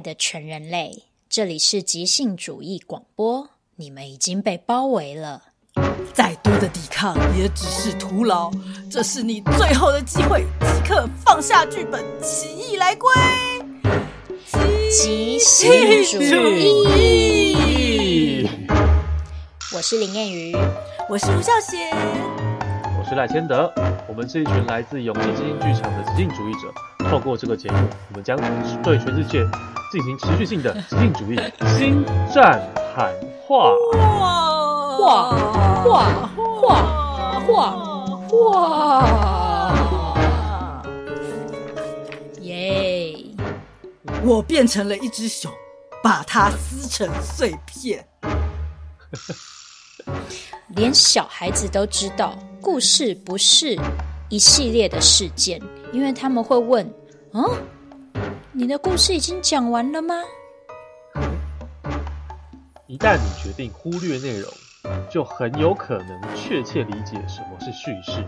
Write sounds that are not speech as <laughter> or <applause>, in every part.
爱的全人类，这里是即兴主义广播，你们已经被包围了。再多的抵抗也只是徒劳，这是你最后的机会，即刻放下剧本，起义来归。即兴主义，我是林燕瑜，我是吴孝贤，我是赖千德，我们是一群来自勇气即兴剧场的即兴主义者。透过这个节目，我们将对全世界进行持续性的即兴主义心战喊话。耶！我变成了一只熊，把它撕成碎片。连小孩子都知道，故事不是一系列的事件，因为他们会问：“嗯，你的故事已经讲完了吗？”一旦你决定忽略内容，就很有可能确切理解什么是叙事，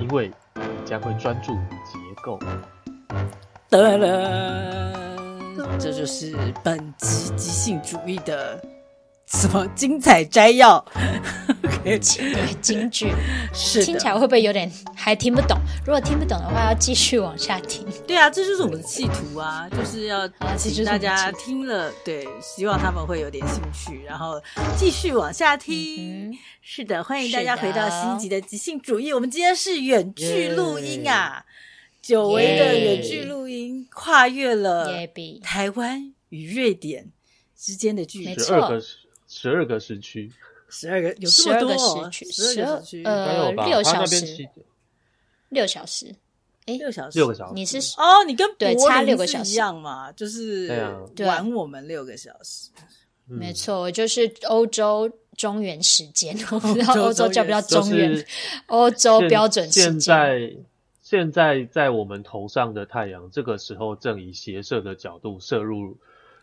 因为你将会专注结构。得了，这就是本集即兴主义的什么精彩摘要。<laughs> 对，京剧是听起来会不会有点还听不懂？如果听不懂的话，要继续往下听。对啊，这就是我们的企图啊，就是要请大家听了，对，希望他们会有点兴趣，然后继续往下听。嗯、是的，欢迎大家回到新集的即兴主义。我们今天是远距录音啊，久违的远距录音，跨越了台湾与瑞典之间的距离，十二个十二个时区。十二个有这么多时区，十二呃六小时，六小时，哎，六小时，六个小时。你是哦，你跟对差六个小时一样嘛？就是晚我们六个小时。没错，就是欧洲中原时间，<laughs> 我不知道欧洲叫不叫中原？欧洲标准时间。现在现在在我们头上的太阳，这个时候正以斜射的角度射入。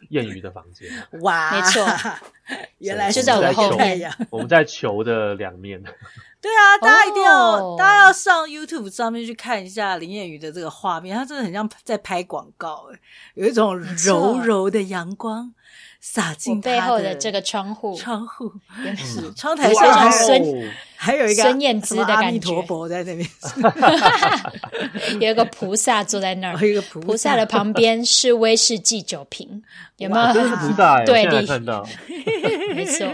艳遇的房间，哇，没错，<laughs> 原来就在我后面。我们在球的两面。<laughs> 对啊，大家一定要，oh. 大家要上 YouTube 上面去看一下林彦宇的这个画面，他真的很像在拍广告，哎，有一种柔柔的阳光。洒进背后的这个窗户，窗户。也是。窗台上孙，还有一个孙燕姿的感觉。阿弥陀佛在那边，<laughs> 有一个菩萨坐在那儿，一个菩萨。的旁边是威士忌酒瓶，有没有？真是菩萨，对立看到，<laughs> 没错。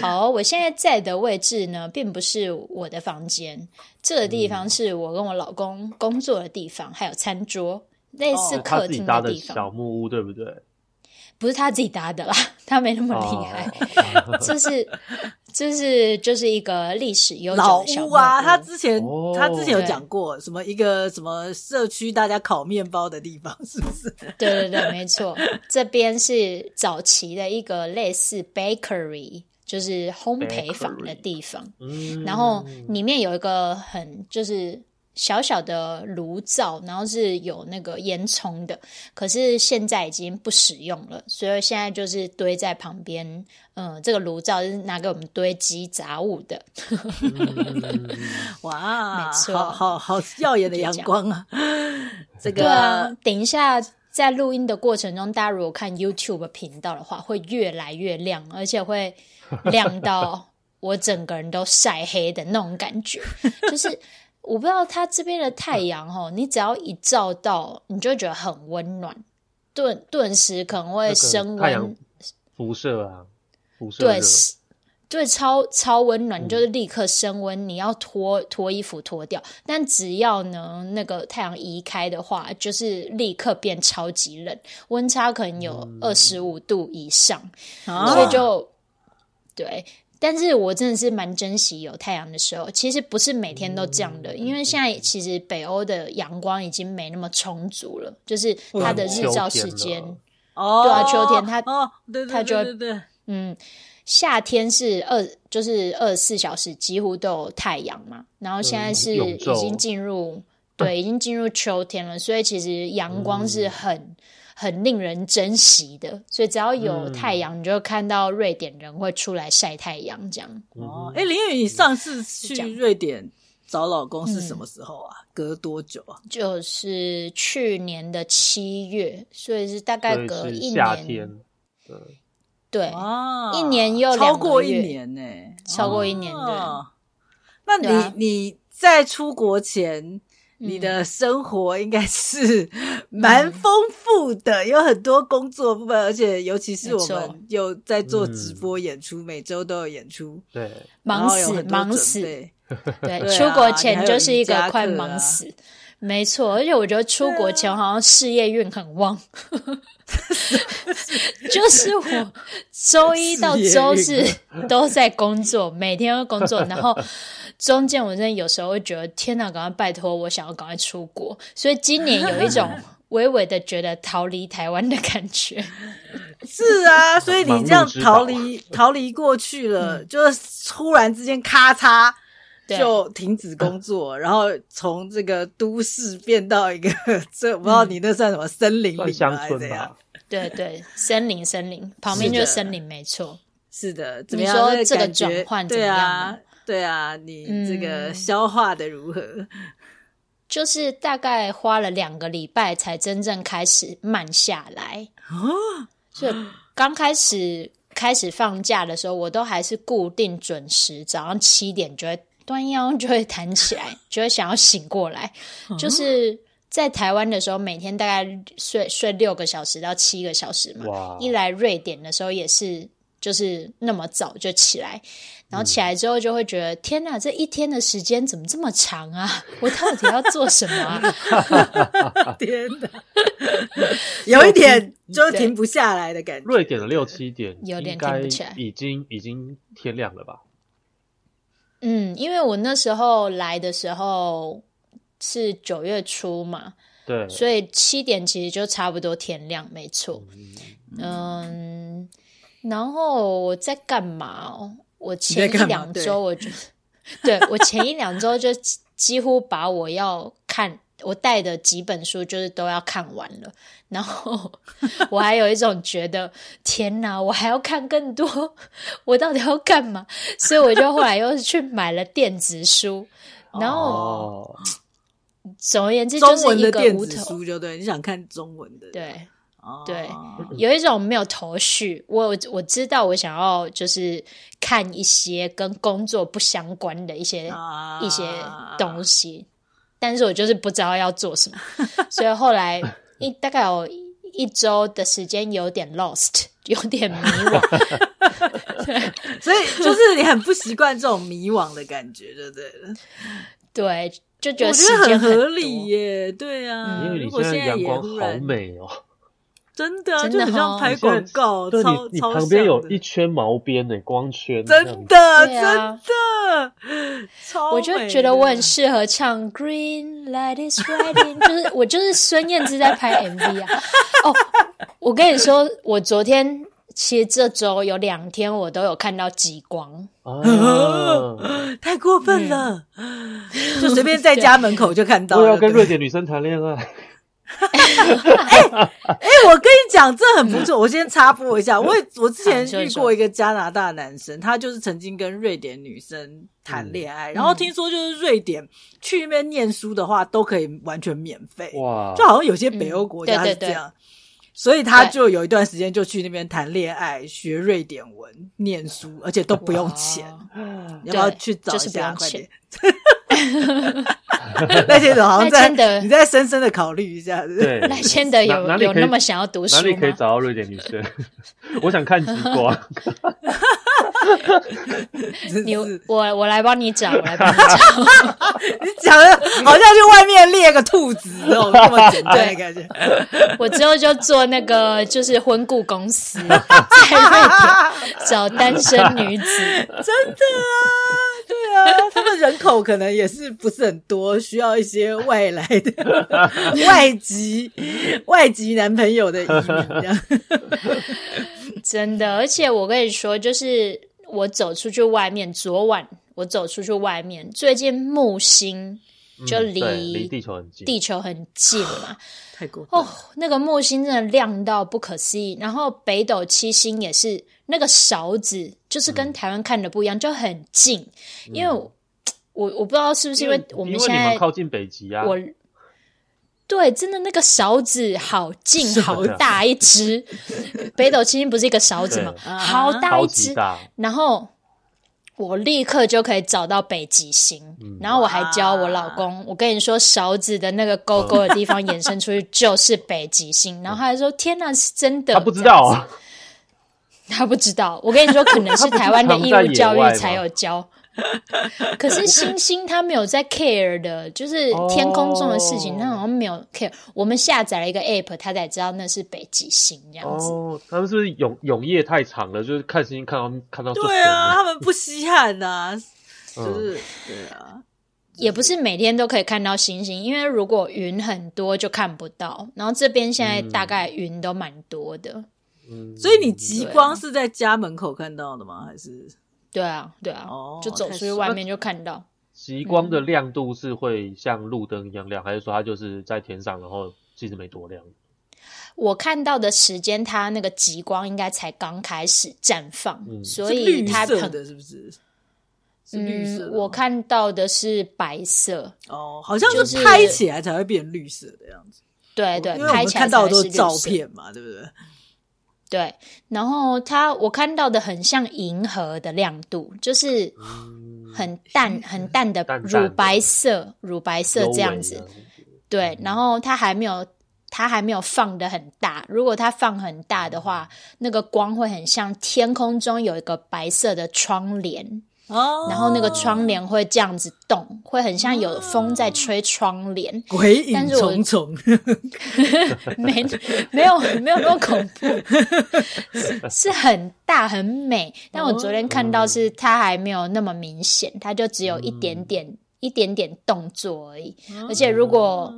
好，我现在在的位置呢，并不是我的房间，这个地方是我跟我老公工作的地方，还有餐桌，类似客厅的地方，小木屋，对不对？不是他自己搭的啦，<laughs> 他没那么厉害。这是，这是就是一个历史悠久的小屋啊。他之前他之前有讲过什么一个什么社区大家烤面包的地方，<laughs> 是不是？对对对，没错。这边是早期的一个类似 bakery，就是烘焙坊的地方。然后里面有一个很就是。小小的炉灶，然后是有那个烟囱的，可是现在已经不使用了，所以现在就是堆在旁边。嗯，这个炉灶是拿给我们堆积杂物的。嗯、<laughs> 哇，没错，好好好耀眼的阳光啊！这个、啊、等一下在录音的过程中，大家如果看 YouTube 频道的话，会越来越亮，而且会亮到我整个人都晒黑的那种感觉，就是。我不知道它这边的太阳哦，你只要一照到，你就觉得很温暖，顿顿时可能会升温。太阳辐射啊，辐射对，对，超超温暖，就是立刻升温。你要脱脱衣服脱掉，但只要呢那个太阳移开的话，就是立刻变超级冷，温差可能有二十五度以上，嗯、所以就对。但是我真的是蛮珍惜有太阳的时候，其实不是每天都这样的，因为现在其实北欧的阳光已经没那么充足了，就是它的日照时间，哦，对啊，秋天它哦，对对对对对，嗯，夏天是二就是二十四小时几乎都有太阳嘛，然后现在是已经进入对，已经进入秋天了，所以其实阳光是很。很令人珍惜的，所以只要有太阳，你就看到瑞典人会出来晒太阳，这样。哦，哎，林艳瑜，你上次去瑞典找老公是什么时候啊？嗯、隔多久啊？就是去年的七月，所以是大概隔一年。夏天。对，啊，一年又超过一年呢，欸，超过一年。对，那你，啊、你在出国前，你的生活应该是 <laughs> 蛮丰富的，嗯，有很多工作部分，而且尤其是我们有在做直播演出，每周都有演出，对，忙死，忙死，对，出国前就是一个快忙死。没错，而且我觉得出国前好像事业运很旺，<laughs> 就是我周一到周四都在工作，每天都工作，然后中间我真的有时候会觉得天哪，赶快拜托我想要赶快出国，所以今年有一种 <laughs> 微微的觉得逃离台湾的感觉。是啊，所以你这样逃离逃离过去了，就是突然之间咔嚓。就停止工作，<laughs> 然后从这个都市变到一个，<laughs> 这我不知道你那算什么森林里乡村吧？对对，森林森林旁边就是森林，没错。是的，怎么样？你说这个转换怎么样？对啊，对啊，你这个消化的如何？就是大概花了两个礼拜才真正开始慢下来哦。就刚开始开始放假的时候，我都还是固定准时早上七点就会。弯腰就会弹起来，<laughs> 就会想要醒过来。就是在台湾的时候，每天大概睡睡六个小时到七个小时嘛。哇！一来瑞典的时候也是，就是那么早就起来，然后起来之后就会觉得、嗯、天哪，这一天的时间怎么这么长啊？<laughs> 我到底要做什么啊？<laughs> 天哪，有一点就停不下来的感觉。瑞典的六七点有点停不起来，已经已经天亮了吧？嗯，因为我那时候来的时候是九月初嘛，对，所以七点其实就差不多天亮，没错。嗯，嗯，然后我在干嘛？哦我前一两周我就，<laughs> 对，对我前一两周就几乎把我要看。我带的几本书就是都要看完了，然后我还有一种觉得天哪，我还要看更多，<laughs> 我到底要干嘛？所以我就后来又是去买了电子书，然后、哦、总而言之就是一个无头书，就对，你想看中文的，对、哦、对，有一种没有头绪。我我知道我想要就是看一些跟工作不相关的一些、啊、一些东西。但是我就是不知道要做什么，<laughs> 所以后来一大概有一周的时间有点 lost，有点迷惘。<laughs> 对，所以就是你很不习惯这种迷惘的感觉，对不对？对，就觉得时间很合理耶。对啊，因为你现在阳光好美哦。真的，就很像拍广告，超超你旁边有一圈毛边的光圈，真的真的，超我就觉得我很适合唱 Green Light is Riding，<laughs> 就是我就是孙燕姿在拍 MV 啊。哦，我跟你说，我昨天其实这周有两天我都有看到极光，<laughs> 太过分了，就随便在家门口就看到了。我要跟瑞典女生谈恋爱。<laughs> 哎哎，我跟你讲，这很不错。我先插播一下，我我之前遇过一个加拿大男生，他就是曾经跟瑞典女生谈恋爱，然后听说就是瑞典去那边念书的话都可以完全免费，哇，就好像有些北欧国家是这样，所以他就有一段时间就去那边谈恋爱、学瑞典文、念书，而且都不用钱。你要不要去找一下？快点。赖谦德好像在，你再深深的考虑一下。对，<laughs> 赖千德有有那么想要读书吗？哪里可以找到瑞典女生？<laughs> 我想看极光。<laughs> 你我我来帮你找，我来帮你找。你讲的好像去外面猎个兔子哦，这么简单的感觉。我之后就做那个就是婚顾公司，在瑞典找单身女子。真的啊，对啊，他们人口可能也是不是很多，需要一些外来的 <laughs> 外籍外籍男朋友的移民这样。<laughs> 真的，而且我跟你说，就是。我走出去外面，昨晚我走出去外面，最近木星就离、嗯、离地球很近，地球很近嘛，<sighs> 太过分哦，那个木星真的亮到不可思议。然后北斗七星也是那个勺子，就是跟台湾看的不一样，嗯、就很近。因为我 <tsk> 我不知道是不是因为我们现在靠近北极啊。我对，真的那个勺子好近好大一只，<laughs> 北斗七星不是一个勺子吗？好大一只，然后我立刻就可以找到北极星。嗯、然后我还教我老公，我跟你说，勺子的那个勾勾的地方延伸出去就是北极星。<laughs> 然后他还说：“天哪，是真的？”他不知道啊，他不知道。我跟你说，可能是台湾的义务教育才有教。可是星星他没有在 care 的，就是天空中的事情，他好像没有 care。我们下载了一个 app，他才知道那是北极星这样子。哦，他们是不是永永夜太长了？就是看星星看到看到。对啊，他们不稀罕呐，<laughs> 就是对啊，也不是每天都可以看到星星，因为如果云很多就看不到。然后这边现在大概云都蛮多的，嗯，所以你极光是在家门口看到的吗？还是？对啊，对啊，哦、就走出去外面就看到。极光的亮度是会像路灯一样亮，嗯、还是说它就是在天上，然后其实没多亮？我看到的时间，它那个极光应该才刚开始绽放，嗯、所以它很绿色的是不是？是绿色。我看到的是白色哦，好像是拍起来才会变绿色的样子。对对，因为我们看到的都是照片嘛，对不对？对，然后它我看到的很像银河的亮度，就是很淡、嗯、很淡的乳白色、乳白色这样子。对，然后它还没有它还没有放的很大。如果它放很大的话，那个光会很像天空中有一个白色的窗帘。哦，然后那个窗帘会这样子动，会很像有风在吹窗帘，鬼影重重。<laughs> 没没有没有那么恐怖，<laughs> 是，是很大很美。但我昨天看到是它还没有那么明显，它就只有一点点、嗯、一点点动作而已。而且如果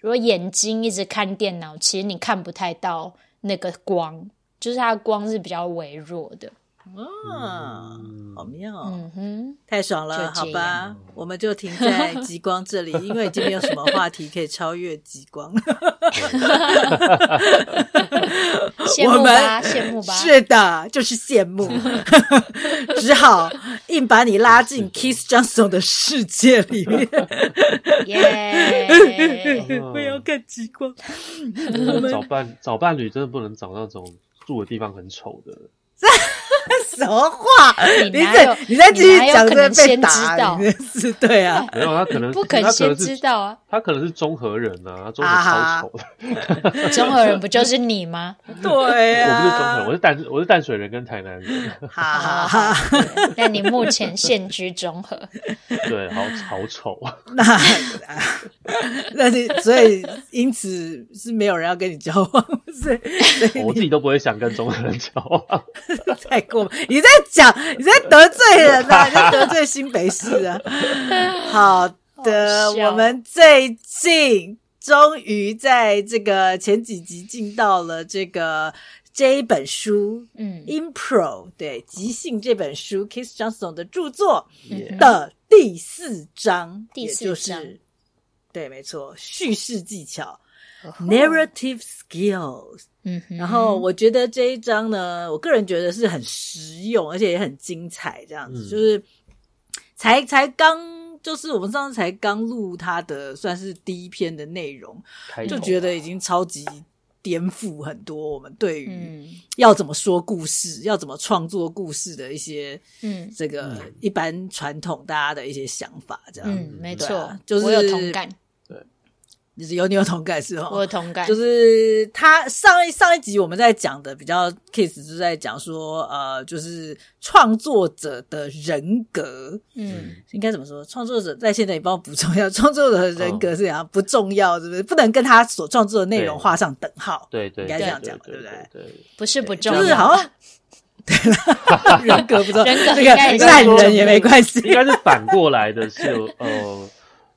如果眼睛一直看电脑，其实你看不太到那个光，就是它的光是比较微弱的。啊，好妙！嗯哼，太爽了，好吧，我们就停在极光这里，<laughs> 因为已经没有什么话题可以超越极光。<laughs> 羡慕吧，羡慕吧，是的，就是羡慕，<laughs> 只好硬把你拉进 Keith Johnstone 的世界里面。耶！不要看极光，找伴找伴侣真的不能找那种住的地方很丑的。什么话？你在你在继续讲，这被打，是对啊。<laughs> 没有，他可能不肯先知道啊。他可能是中和人啊，中和超丑的。<laughs> 中和人不就是你吗？对啊，我不是中和人，我是淡我是淡水人跟台南人。好好好，但你目前现居中和。<laughs> 对，好好丑啊。那那你所以因此是没有人要跟你交往，是我自己都不会想跟中和人交往。太过分。你在讲，你在得罪人啊，你在得罪新北市啊。好的，我们最近终于在这个前几集进到了这个这一本书，嗯，Impro 对即兴这本书，Keith Johnstone 的著作的第四章，第四章，对，没错，叙事技巧。Narrative skills，嗯哼，然后我觉得这一章呢，我个人觉得是很实用，而且也很精彩。这样子，嗯、就是才才刚，就是我们上次才刚录他的，算是第一篇的内容，啊、就觉得已经超级颠覆很多我们对于要怎么说故事、嗯、要怎么创作故事的一些，嗯，这个一般传统大家的一些想法，这样，嗯，没错，啊、就是我有同感。就是有你有同感是吗？我有同感，就是他上一上一集我们在讲的比较 case，就是在讲说呃，就是创作者的人格，嗯，应该怎么说？创作者在现在你帮我补充一下，创作者的人格是怎样不重要，是不是？不能跟他所创作的内容画上等号，对对，应该这样讲，对不对？对，不是不重要，就是好像 <laughs> 对了，人格不重要，这个烂人也没关系，应该是反过来的，是呃。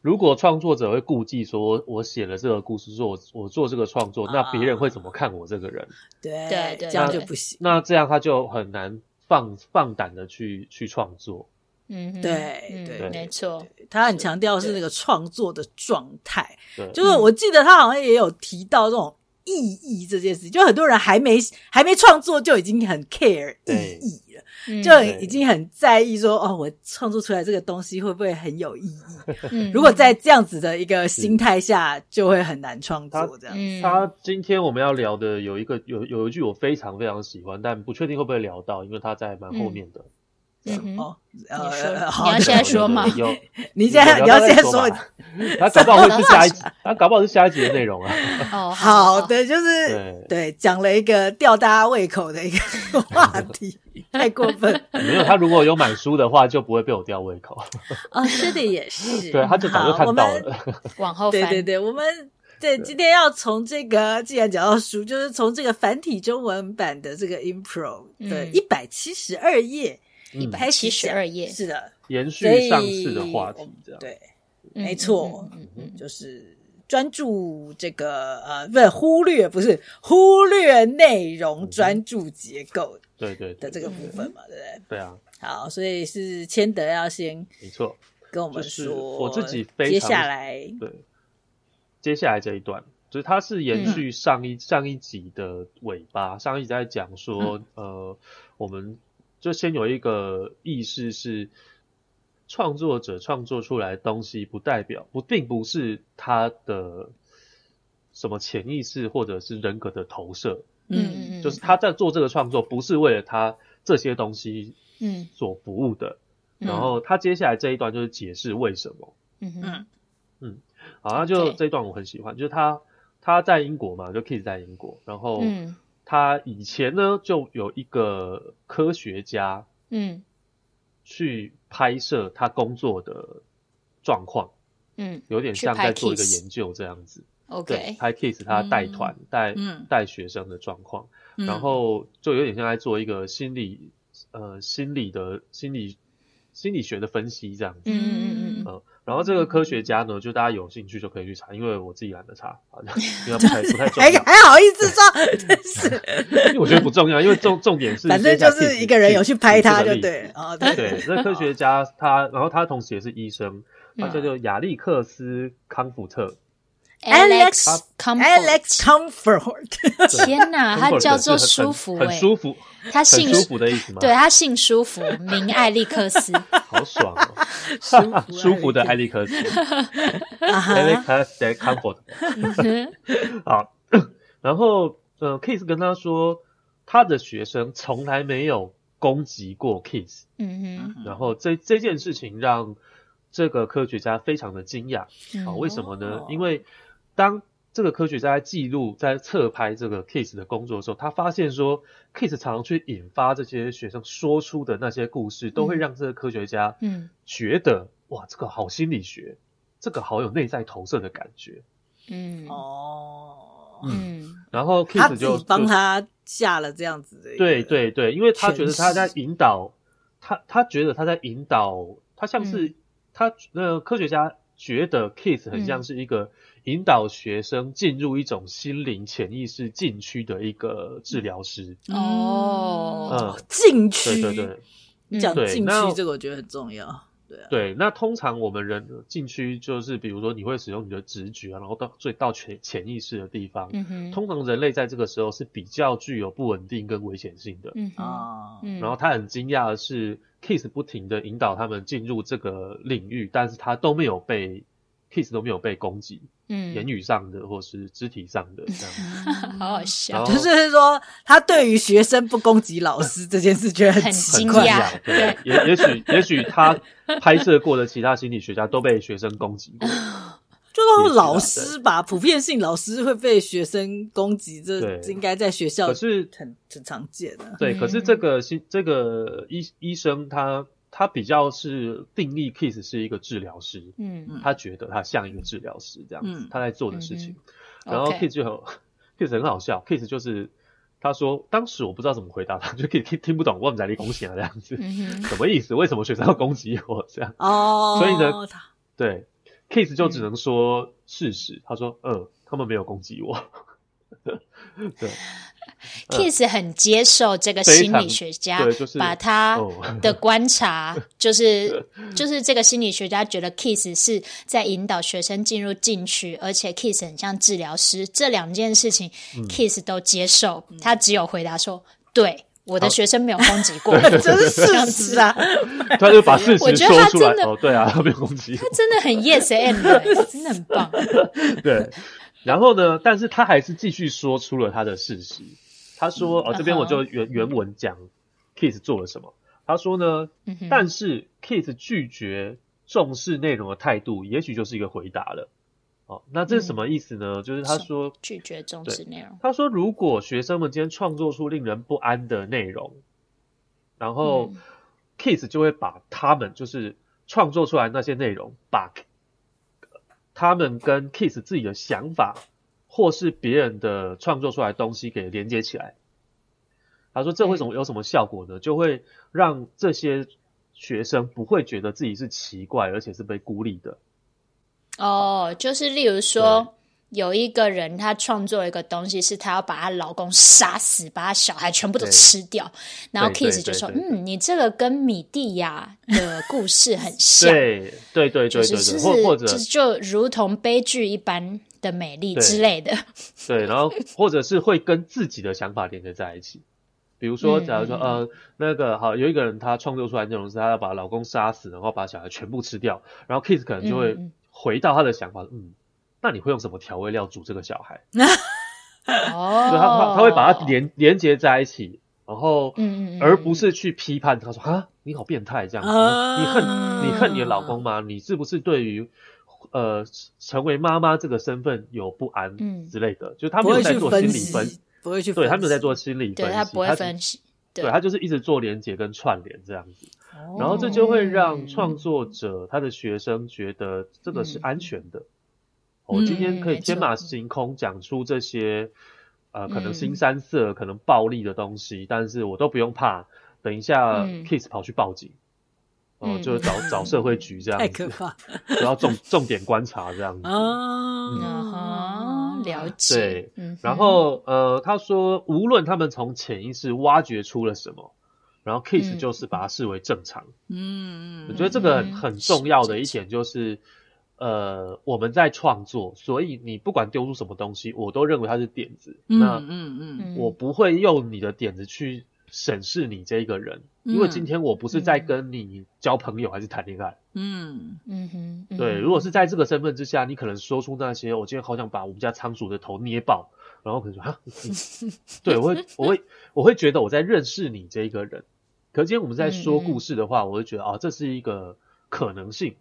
如果创作者会顾忌说，我写了这个故事，说我我做这个创作，那别人会怎么看我这个人？对对对，这样就不行。那这样他就很难放放胆的去去创作。嗯，对对，没错。他很强调是那个创作的状态。就是我记得他好像也有提到这种意义这件事，就很多人还没还没创作就已经很 care 意义了，就已经很在意说哦，我创作出来这个东西会不会很有意义？<laughs> 如果在这样子的一个心态下，就会很难创作这样。他今天我们要聊的有一个有有一句我非常非常喜欢，但不确定会不会聊到，因为他在蛮后面的。嗯哦，呃，你要现在说吗？有，你现在你要现在说，他搞不好会是下一集，他搞不好是下一集的内容啊。哦，好的，就是对，讲了一个吊大家胃口的一个话题，太过分。没有，他如果有买书的话，就不会被我吊胃口。哦，说的也是。对，他就早就看到了。往后翻，对对对，我们对今天要从这个，既然讲到书，就是从这个繁体中文版的这个 Impro 的一百七十二页。一百七十二页，是的，延续上次的话题，这样。对，没错，嗯嗯就是专注这个呃，不是忽略，不是忽略内容，专注结构，对对的这个部分嘛，对不对？对啊，好，所以是千德要先没错。跟我们说，我自己非常接下来对，接下来这一段就是它是延续上一上一集的尾巴，上一集在讲说呃，我们。就先有一个意识是，创作者创作出来的东西，不代表不并不是他的什么潜意识或者是人格的投射。嗯嗯，就是他在做这个创作，不是为了他这些东西嗯所服务的。嗯、然后他接下来这一段就是解释为什么。嗯嗯嗯，好，那就这一段我很喜欢，就是他他在英国嘛，就 Keith 在英国，然后。嗯他以前呢，就有一个科学家，嗯，去拍摄他工作的状况，嗯，有点像在做一个研究这样子。OK，拍 Kiss 他带团带带学生的状况，然后就有点像在做一个心理呃心理的心理心理学的分析这样子。嗯嗯嗯。然后这个科学家呢，就大家有兴趣就可以去查，因为我自己懒得查，因为不太 <laughs> 不太重要。还还好意思说，真是。因为我觉得不重要，因为重重点是，反正就是一个人有去拍他就对。哦，对对，这科学家他，然后他同时也是医生，他叫做亚历克斯康福特。Alex Alex Comfort，天哪，<laughs> 他叫做舒服，很舒服，他姓舒服的意思吗？对，他姓舒服，名艾利克斯，<laughs> 好爽哦，<laughs> 舒服的艾利克斯，Alex Comfort，好，<coughs> 然后呃，Keith 跟他说，他的学生从来没有攻击过 Keith，嗯哼，然后这这件事情让这个科学家非常的惊讶，啊，为什么呢？因为当这个科学家在记录、在侧拍这个 Keith 的工作的时候，他发现说，Keith 常常去引发这些学生说出的那些故事，都会让这个科学家嗯。觉得哇，这个好心理学，这个好有内在投射的感觉，嗯。哦。嗯，然后 Kiss 就帮他下了这样子的对对对，因为他觉得他在引导他，他觉得他在引导他，像是他那个科学家觉得 Keith 很像是一个。引导学生进入一种心灵潜意识禁区的一个治疗师。哦，禁区，对对对，你讲禁区这个我觉得很重要，对那通常我们人进去就是比如说你会使用你的直觉啊，然后到最到潜潜意识的地方，嗯哼，通常人类在这个时候是比较具有不稳定跟危险性的，嗯啊，然后他很惊讶的是，Kiss 不停的引导他们进入这个领域，但是他都没有被。Keith 都没有被攻击，嗯，言语上的或是肢体上的这样，<laughs> 好好笑。就是说，他对于学生不攻击老师这件事，觉得很惊讶。对，也也许也许他拍摄过的其他心理学家都被学生攻击过，<laughs> 就说老师吧，普遍性老师会被学生攻击，这应该在学校可是很很常见的。对，可是这个心这个医医生他。他比较是定义 Keith 是一个治疗师，嗯，他觉得他像一个治疗师这样子，嗯、他在做的事情。然后 Keith 就很 Kiss 很好笑，Keith 就是他说当时我不知道怎么回答他，<laughs> 就可以听听不懂，我们在立功行啊这样子，嗯、什么意思？为什么学生要攻击我这样？哦，所以呢，对 Keith 就只能说事实。嗯、他说，嗯，他们没有攻击我。<laughs> 对。Kiss 很接受这个心理学家，就是、把他的观察，<laughs> 就是就是这个心理学家觉得 Kiss 是在引导学生进入禁区，而且 Kiss 很像治疗师，这两件事情、嗯、Kiss 都接受，他只有回答说：“对，我的学生没有攻击过，<laughs> 这是事实啊。<laughs> ”他就把事实说出来，我觉得他真的哦，对啊，他没有攻击，他真的很 Yes and，真的很棒。对，然后呢，但是他还是继续说出了他的事实。他说：“哦，这边我就原原文讲 Kiss 做了什么。他说呢，但是 Kiss 拒绝重视内容的态度，也许就是一个回答了。哦，那这是什么意思呢？就是他说拒绝重视内容。他说，如果学生们今天创作出令人不安的内容，然后 Kiss 就会把他们就是创作出来那些内容，把他们跟 Kiss 自己的想法。”或是别人的创作出来的东西给连接起来，他说这会什么有什么效果呢？就会让这些学生不会觉得自己是奇怪，而且是被孤立的。哦，就是例如说。有一个人，他创作一个东西，是他要把她老公杀死，把他小孩全部都吃掉。然后 Kiss 就说：“嗯，你这个跟米蒂亚的故事很像。<laughs> ”对对对对对，就是或者就如同悲剧一般的美丽之类的。对，<laughs> 对，然后或者是会跟自己的想法连接在一起。比如说，假如说，嗯、呃，那个好，有一个人他创作出来的内容是他要把老公杀死，然后把小孩全部吃掉，然后 Kiss 可能就会回到他的想法，嗯。嗯那你会用什么调味料煮这个小孩？<laughs> 哦，所以他他他会把它连连接在一起，然后，嗯嗯，而不是去批判他说啊，你好变态这样子，啊、你恨你恨你的老公吗？你是不是对于呃成为妈妈这个身份有不安之类的？嗯、就他没有在做心理分析，不会去，对他没有在做心理分析，对他不会分析，对他就是一直做连接跟串联这样子，然后这就会让创作者他的学生觉得这个是安全的。我今天可以天马行空讲出这些，嗯、呃，可能新三色、嗯、可能暴力的东西，但是我都不用怕。等一下，Kiss 跑去报警，哦、就是找找社会局这样子，太可怕，<laughs> 然后重重点观察这样子。哦、嗯，了解。对，然后呃，他说，无论他们从潜意识挖掘出了什么，然后 Kiss 就是把它视为正常。嗯，我觉得这个很重要的一点就是。呃，我们在创作，所以你不管丢出什么东西，我都认为它是点子。嗯、那嗯嗯，我不会用你的点子去审视你这一个人，嗯、因为今天我不是在跟你交朋友还是谈恋爱。嗯。嗯哼，对，如果是在这个身份之下，你可能说出那些，我今天好想把我们家仓鼠的头捏爆，然后可能说啊，<laughs> 对，我会我会我会觉得我在认识你这一个人。可是今天我们在说故事的话，嗯、我会觉得啊，这是一个可能性。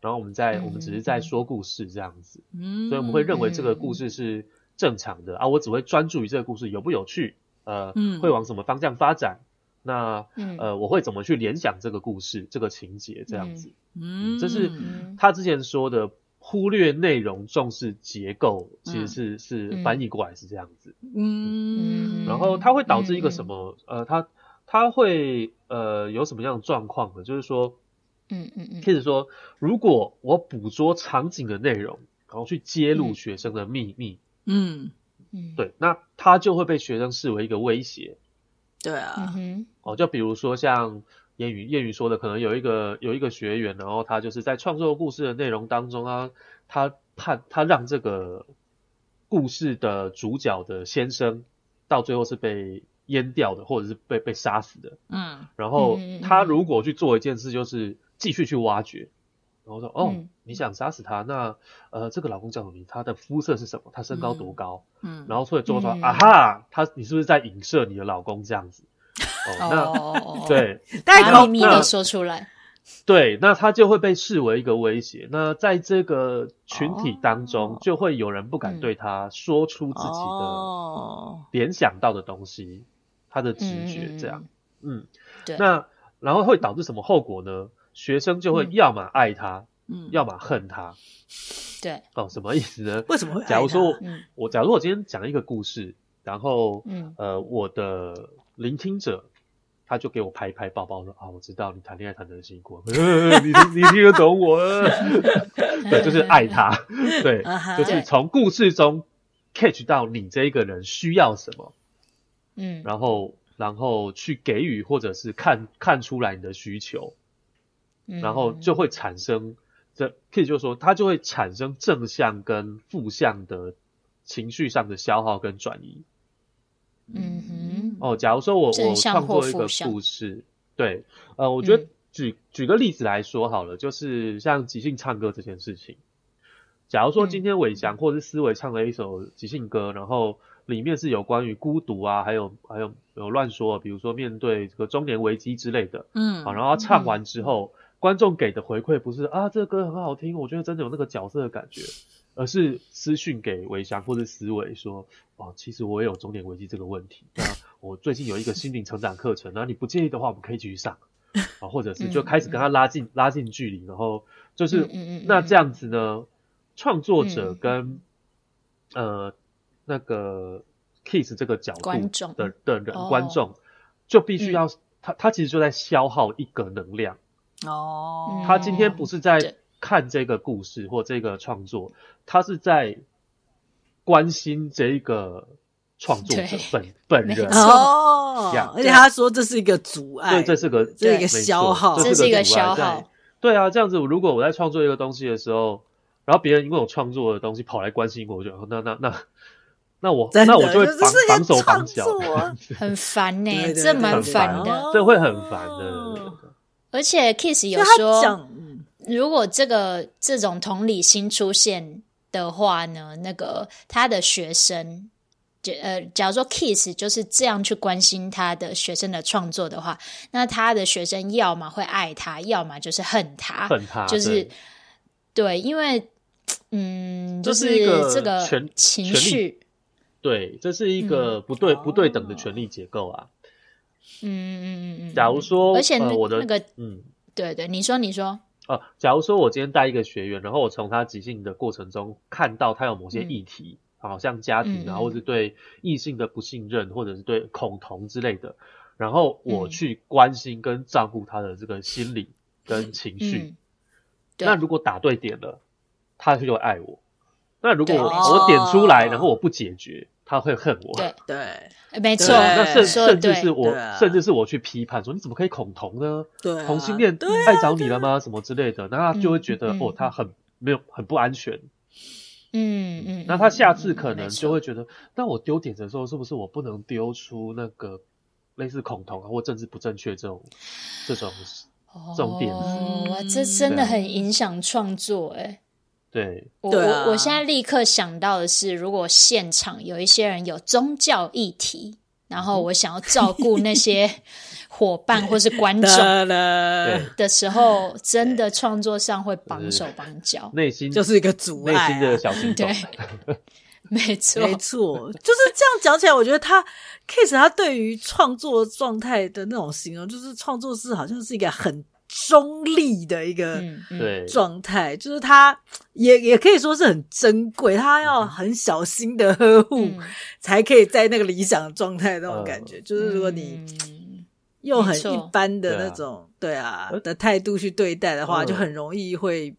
然后我们在、嗯、我们只是在说故事这样子，嗯，所以我们会认为这个故事是正常的、嗯、啊。我只会专注于这个故事有不有趣，呃，嗯、会往什么方向发展。那，嗯、呃，我会怎么去联想这个故事、这个情节这样子，嗯，嗯，这是他之前说的忽略内容、重视结构，其实是、嗯、是翻译过来是这样子，嗯，嗯然后它会导致一个什么？嗯、呃，它它会呃有什么样的状况呢？就是说。嗯嗯嗯，譬如说，如果我捕捉场景的内容，然后去揭露学生的秘密，嗯嗯，对，那他就会被学生视为一个威胁。对啊，嗯哦，就比如说像谚语谚语说的，可能有一个有一个学员，然后他就是在创作故事的内容当中啊，他判他让这个故事的主角的先生到最后是被阉掉的，或者是被被杀死的。嗯，然后他如果去做一件事，就是。继续去挖掘，然后说：“哦，嗯、你想杀死他？那呃，这个老公叫什么名？他的肤色是什么？他身高多高？嗯，然后所以最后说：嗯、啊哈，他你是不是在影射你的老公这样子？哦，那哦对，把秘密都说出来。对，那他就会被视为一个威胁。那在这个群体当中，就会有人不敢对他说出自己的联想到的东西，他的直觉这样。嗯，对。那然后会导致什么后果呢？学生就会要么爱他，嗯，要么恨他，对，哦，什么意思呢？为什么会？假如说我，嗯、我假如我今天讲一个故事，然后，嗯，呃，我的聆听者他就给我拍一拍包包说啊，我知道你谈恋爱谈的很辛苦，<laughs> 你你听得懂我，<laughs> 对，就是爱他，对，<laughs> 就是从故事中 catch 到你这一个人需要什么。嗯，然后然后去给予或者是看看出来你的需求，嗯然后就会产生这可以就是说，它就会产生正向跟负向的情绪上的消耗跟转移。嗯哼，哦，假如说我我创作一个故事，对，呃，我觉得嗯。举、举个例子来说好了，就是像即兴唱歌这件事情。假如说今天伟翔或是思维唱了一首即兴歌，然后里面是有关于孤独啊，还有还有有乱说，比如说面对这个中年危机之类的，嗯好，然后他唱完之后，观众给的回馈不是啊这个歌很好听，我觉得真的有那个角色的感觉，而是私讯给维翔或者思维说，哦，其实我也有中年危机这个问题，那我最近有一个心灵成长课程，那你不介意的话，我们可以继续上啊，或者是就开始跟他拉近拉近距离，然后就是那这样子呢，创作者跟呃那个 Kiss 这个角度的的人哦。观众就必须要他他其实就在消耗一个能量。哦，他今天不是在看这个故事或这个创作，他是在关心这一个创作者本本人。哦，而且他说这是一个阻碍，对，这是个这是一个消耗。这是一个阻碍在消耗。对啊，这样子，如果我在创作一个东西的时候，然后别人因为我创作的东西跑来关心我，我就那那那那我那我就会绑就是一个绑手绑脚。<laughs> 很烦呢、这蛮烦的。哦这会很烦的。而且 Kiss 有说，如果这个这种同理心出现的话呢，那个他的学生，就呃，假如说 Kiss 就是这样去关心他的学生的创作的话，那他的学生要么会爱他，要么就是恨他，恨他就是对。对，因为嗯，这就是一个这个情绪，对，这是一个不对、不对等的权力结构啊。嗯嗯嗯嗯，假如说，而且那、呃、我的那个，嗯。对对，你说你说，呃，假如说我今天带一个学员，然后我从他即兴的过程中看到他有某些议题，好、嗯、像家庭啊，嗯、或是对异性的不信任，或者是对恐同之类的，然后我去关心跟照顾他的这个心理 <laughs> 跟情绪。嗯、那如果打对点了，他就会爱我；那如果我，我点出来，然后我不解决，他会恨我。对对。没错，那甚甚至是我，啊、甚至是我去批判说，你怎么可以恐同呢？对、啊，同性恋爱找你了吗？什么之类的，那他就会觉得、嗯、哦，他很没有很不安全。嗯嗯，那他下次可能就会觉得，嗯、那我丢点子的时候，是不是我不能丢出那个类似恐同啊或政治不正确这种这种这种点子？哦，这真的很影响创作哎、欸。对，我我我现在立刻想到的是，如果现场有一些人有宗教议题，然后我想要照顾那些 <laughs> 伙伴或是观众 <laughs> 的时候，真的创作上会绑手绑脚，内心就是一个阻碍、啊，内心的小心对，<laughs> 没错，没错，就是这样讲起来，我觉得他 Kiss 他对于创作状态的那种形容，就是创作是好像是一个很。中立的一个状态，就是他也也可以说是很珍贵，他要很小心的呵护，嗯、才可以在那个理想的状态那种感觉。嗯、就是如果你用很一般的那种对啊。的态度去对待的话，就很容易会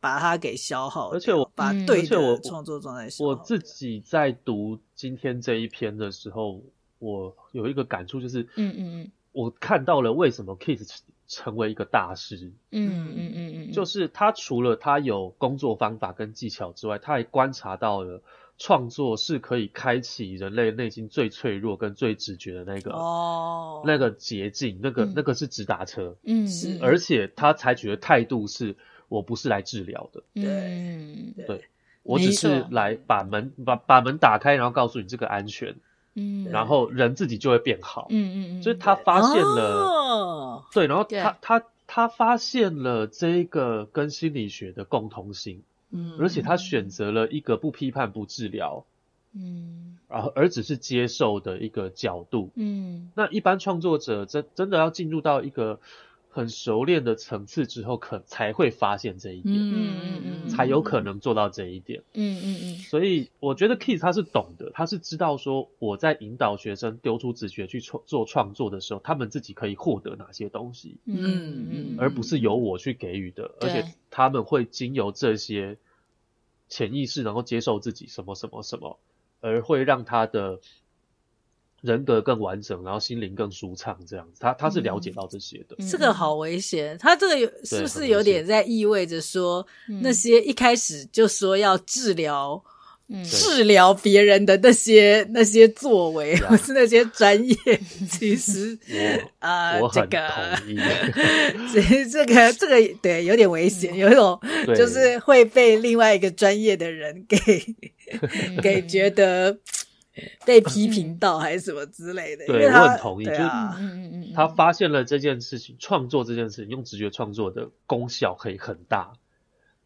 把它给消耗。而且我把对的我创作状态，我自己在读今天这一篇的时候，我有一个感触，就是嗯嗯嗯，我看到了为什么 Kiss 成为一个大师，嗯嗯嗯嗯，就是他除了他有工作方法跟技巧之外，他还观察到了创作是可以开启人类内心最脆弱跟最直觉的那个哦，那个捷径，那个、嗯、那个是直达车，嗯，是，而且他采取的态度是我不是来治疗的，嗯，对，对。我只是来把门把把门打开，然后告诉你这个安全。嗯，然后人自己就会变好。嗯嗯嗯，所以他发现了，哦、对，然后他他他发现了这一个跟心理学的共通性，嗯，而且他选择了一个不批判、不治疗，嗯，然后而只是接受的一个角度，嗯，那一般创作者真真的要进入到一个很熟练的层次之后，可才会发现这一点，嗯嗯嗯，才有可能做到这一点，嗯嗯嗯。所以我觉得 Kiss 他是懂的，他是知道说我在引导学生丢出直觉去创做创作的时候，他们自己可以获得哪些东西，嗯嗯，而不是由我去给予的，而且他们会经由这些潜意识，然后接受自己什么什么什么，而会让他的人格更完整，然后心灵更舒畅，这样子，他他是了解到这些的。这个好危险，他这个有是不是有点在意味着说，那些一开始就说要治疗、治疗别人的那些那些作为，或是那些专业，其实 <laughs> 啊，<laughs> 这个这个这个对有点危险，有一种就是会被另外一个专业的人给给觉得。被批评到还是什么之类的？对，我很同意。啊、就是他发现了这件事情，创作这件事情，用直觉创作的功效可以很大，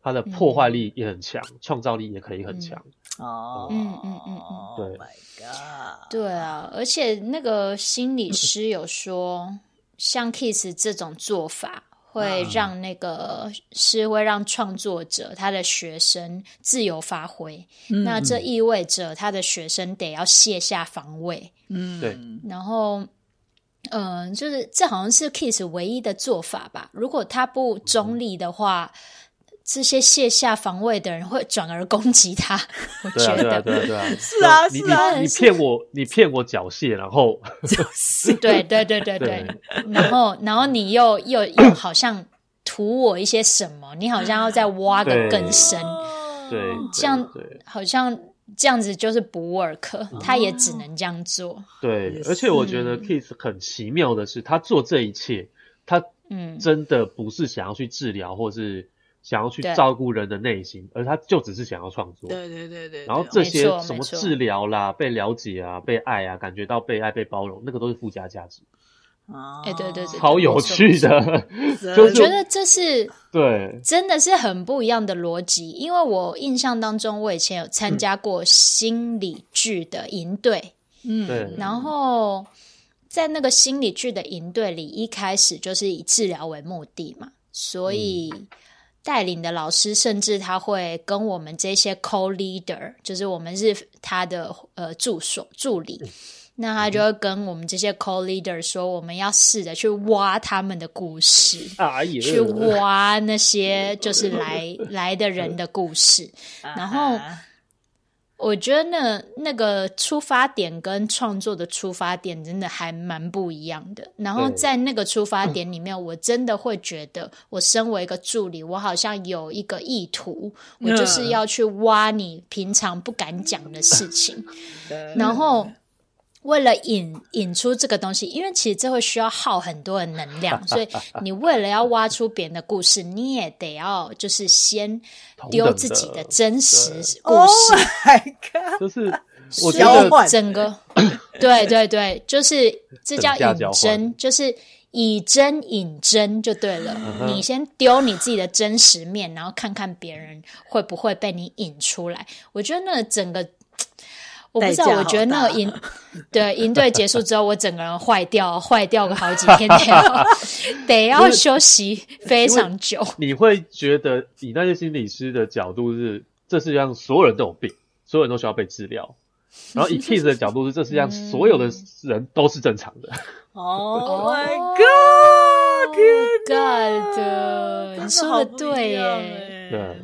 它的破坏力也很强，创、嗯、造力也可以很强。哦，嗯嗯嗯嗯，对，Oh my God，对啊，而且那个心理师有说，像 Kiss 这种做法。会让那个是会让创作者他的学生自由发挥，嗯、那这意味着他的学生得要卸下防卫。嗯，对。然后，嗯、呃，就是这好像是 Keith 唯一的做法吧？如果他不中立的话。嗯这些卸下防卫的人会转而攻击他，我觉得，对啊，对啊，对啊，<laughs> 是啊，是啊，你骗我，你骗我缴械，然后缴械，<laughs> 对对对对对，然后然后你又又又好像图我一些什么，你好像要再挖得更深，对，这样好像这样子就是不 work，他也只能这样做。对，而且我觉得 Kiss 很奇妙的是，他做这一切，他嗯，真的不是想要去治疗，或是。想要去照顾人的内心，而他就只是想要创作。对对对对。然后这些什么治疗啦、被了解啊、被爱啊、感觉到被爱、被包容，那个都是附加价值。哦，哎，对对对，超有趣的。<laughs> 我觉得这是对，真的是很不一样的逻辑。因为我印象当中，我以前有参加过心理剧的营队，嗯，对。然后在那个心理剧的营队里，一开始就是以治疗为目的嘛，所以。带领的老师，甚至他会跟我们这些 co-leader，就是我们是他的呃助手助理，那他就会跟我们这些 co-leader 说，我们要试着去挖他们的故事，去挖那些就是来来的人的故事，<laughs> 然后。我觉得那那个出发点跟创作的出发点真的还蛮不一样的。然后在那个出发点里面，我真的会觉得，我身为一个助理，我好像有一个意图，我就是要去挖你平常不敢讲的事情，然后。为了引引出这个东西，因为其实这会需要耗很多的能量，<laughs> 所以你为了要挖出别人的故事，你也得要就是先丢自己的真实故事。Oh my God，就是我觉得整个 <laughs> 对对对，就是这叫引真，就是以真引真就对了。Uh huh. 你先丢你自己的真实面，然后看看别人会不会被你引出来。我觉得那整个。我不知道，我觉得那个营对营队结束之后，我整个人坏掉，坏掉个好几天，<laughs> 得要得要休息非常久。你会觉得，以那些心理师的角度是，这世界上所有人都有病，所有人都需要被治疗。然后以 Keith 的角度是，这世界上所有的人都是正常的。Oh <laughs> my God！天哪，你说的对耶，对。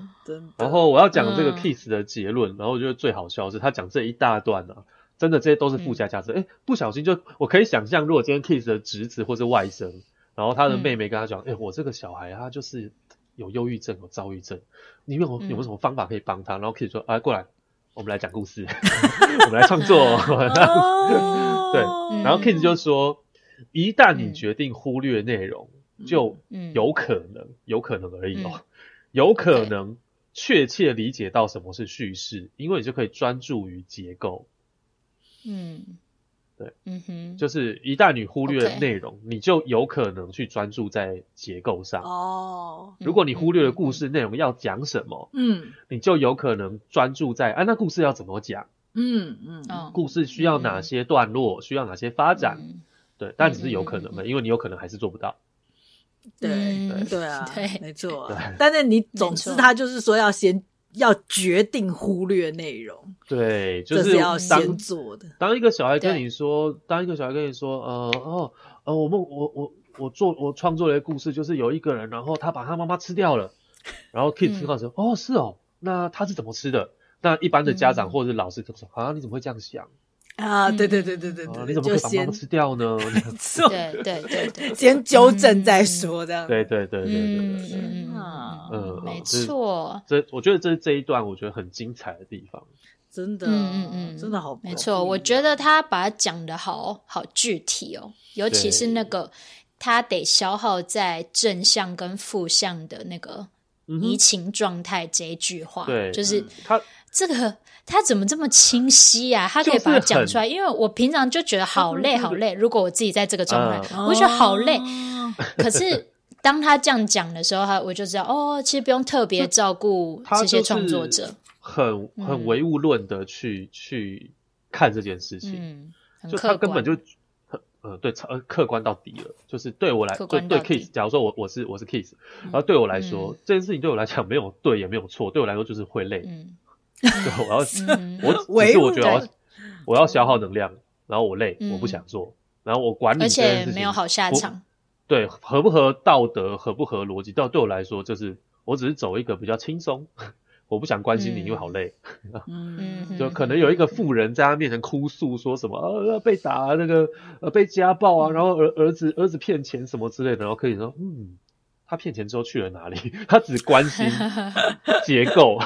然后我要讲这个 Keith 的结论，嗯、然后我觉得最好笑的是他讲这一大段啊，真的这些都是附加价值。哎、嗯，不小心就我可以想象，如果今天 Keith 的侄子或是外甥，然后他的妹妹跟他讲，哎、嗯，我这个小孩他就是有忧郁症，有躁郁症，你有有没有什么方法可以帮他？然后 Kiss 说，哎，过来，我们来讲故事，<laughs> 我们来创作。<laughs> 对，然后 Kiss 就说，一旦你决定忽略内容，就有可能，有可能而已哦，有可能。确切理解到什么是叙事，因为你就可以专注于结构。嗯，对，嗯哼，就是一旦你忽略了内容，Okay. 你就有可能去专注在结构上。哦，如果你忽略了故事内容要讲什么，嗯，你就有可能专注在啊，那故事要怎么讲？嗯嗯，嗯故事需要哪些段落？嗯、需要哪些发展？嗯、对，但只是有可能的，嗯、因为你有可能还是做不到。对对对啊，<laughs> 对，没错。但是你总之他就是说要先要决定忽略内容，对，就是要先做的。当一个小孩跟你说，当一个小孩跟你说，呃哦呃，我们我我我做我创作了一个故事，就是有一个人，然后他把他妈妈吃掉了，然后 <laughs> Keith 听到说，哦是哦，那他是怎么吃的？那一般的家长或者是老师就说，啊你怎么会这样想？啊，对对对对对对，你怎么可以把妈妈吃掉呢？<laughs> 对对对对，先纠正再说，这样。对对对对对，嗯嗯嗯，没错。这我觉得这是这一段我觉得很精彩的地方，真的，嗯嗯嗯，真的好，没错。我觉得他把它讲的好好具体哦，尤其是那个他得消耗在正向跟负向的那个移情状态这一句话，对，就是他。这个他怎么这么清晰呀？他可以把它讲出来，因为我平常就觉得好累好累。如果我自己在这个状态，我就觉得好累。<laughs> 可是当他这样讲的时候，他我就知道哦，其实不用特别照顾这些创作者，很很唯物论的去去看这件事情，就他根本就很呃对呃客观到底了。就是对我来，就对 Kiss，假如说我我是我是 Kiss，然后对我来说这件事情对我来讲没有对也没有错，对我来说就是会累。<laughs> 对，我要，嗯、我只是我觉得我要，我要消耗能量，然后我累，嗯、我不想做，然后我管理而且没有好下场。对，合不合道德，合不合逻辑，到对我来说，就是我只是走一个比较轻松，我不想关心你，嗯、因为好累。嗯，就可能有一个富人在他面前哭诉，说什么呃被打，那个呃被家暴啊，然后儿儿子儿子骗钱什么之类的，然后可以说，嗯，他骗钱之后去了哪里？<laughs> 他只关心结构。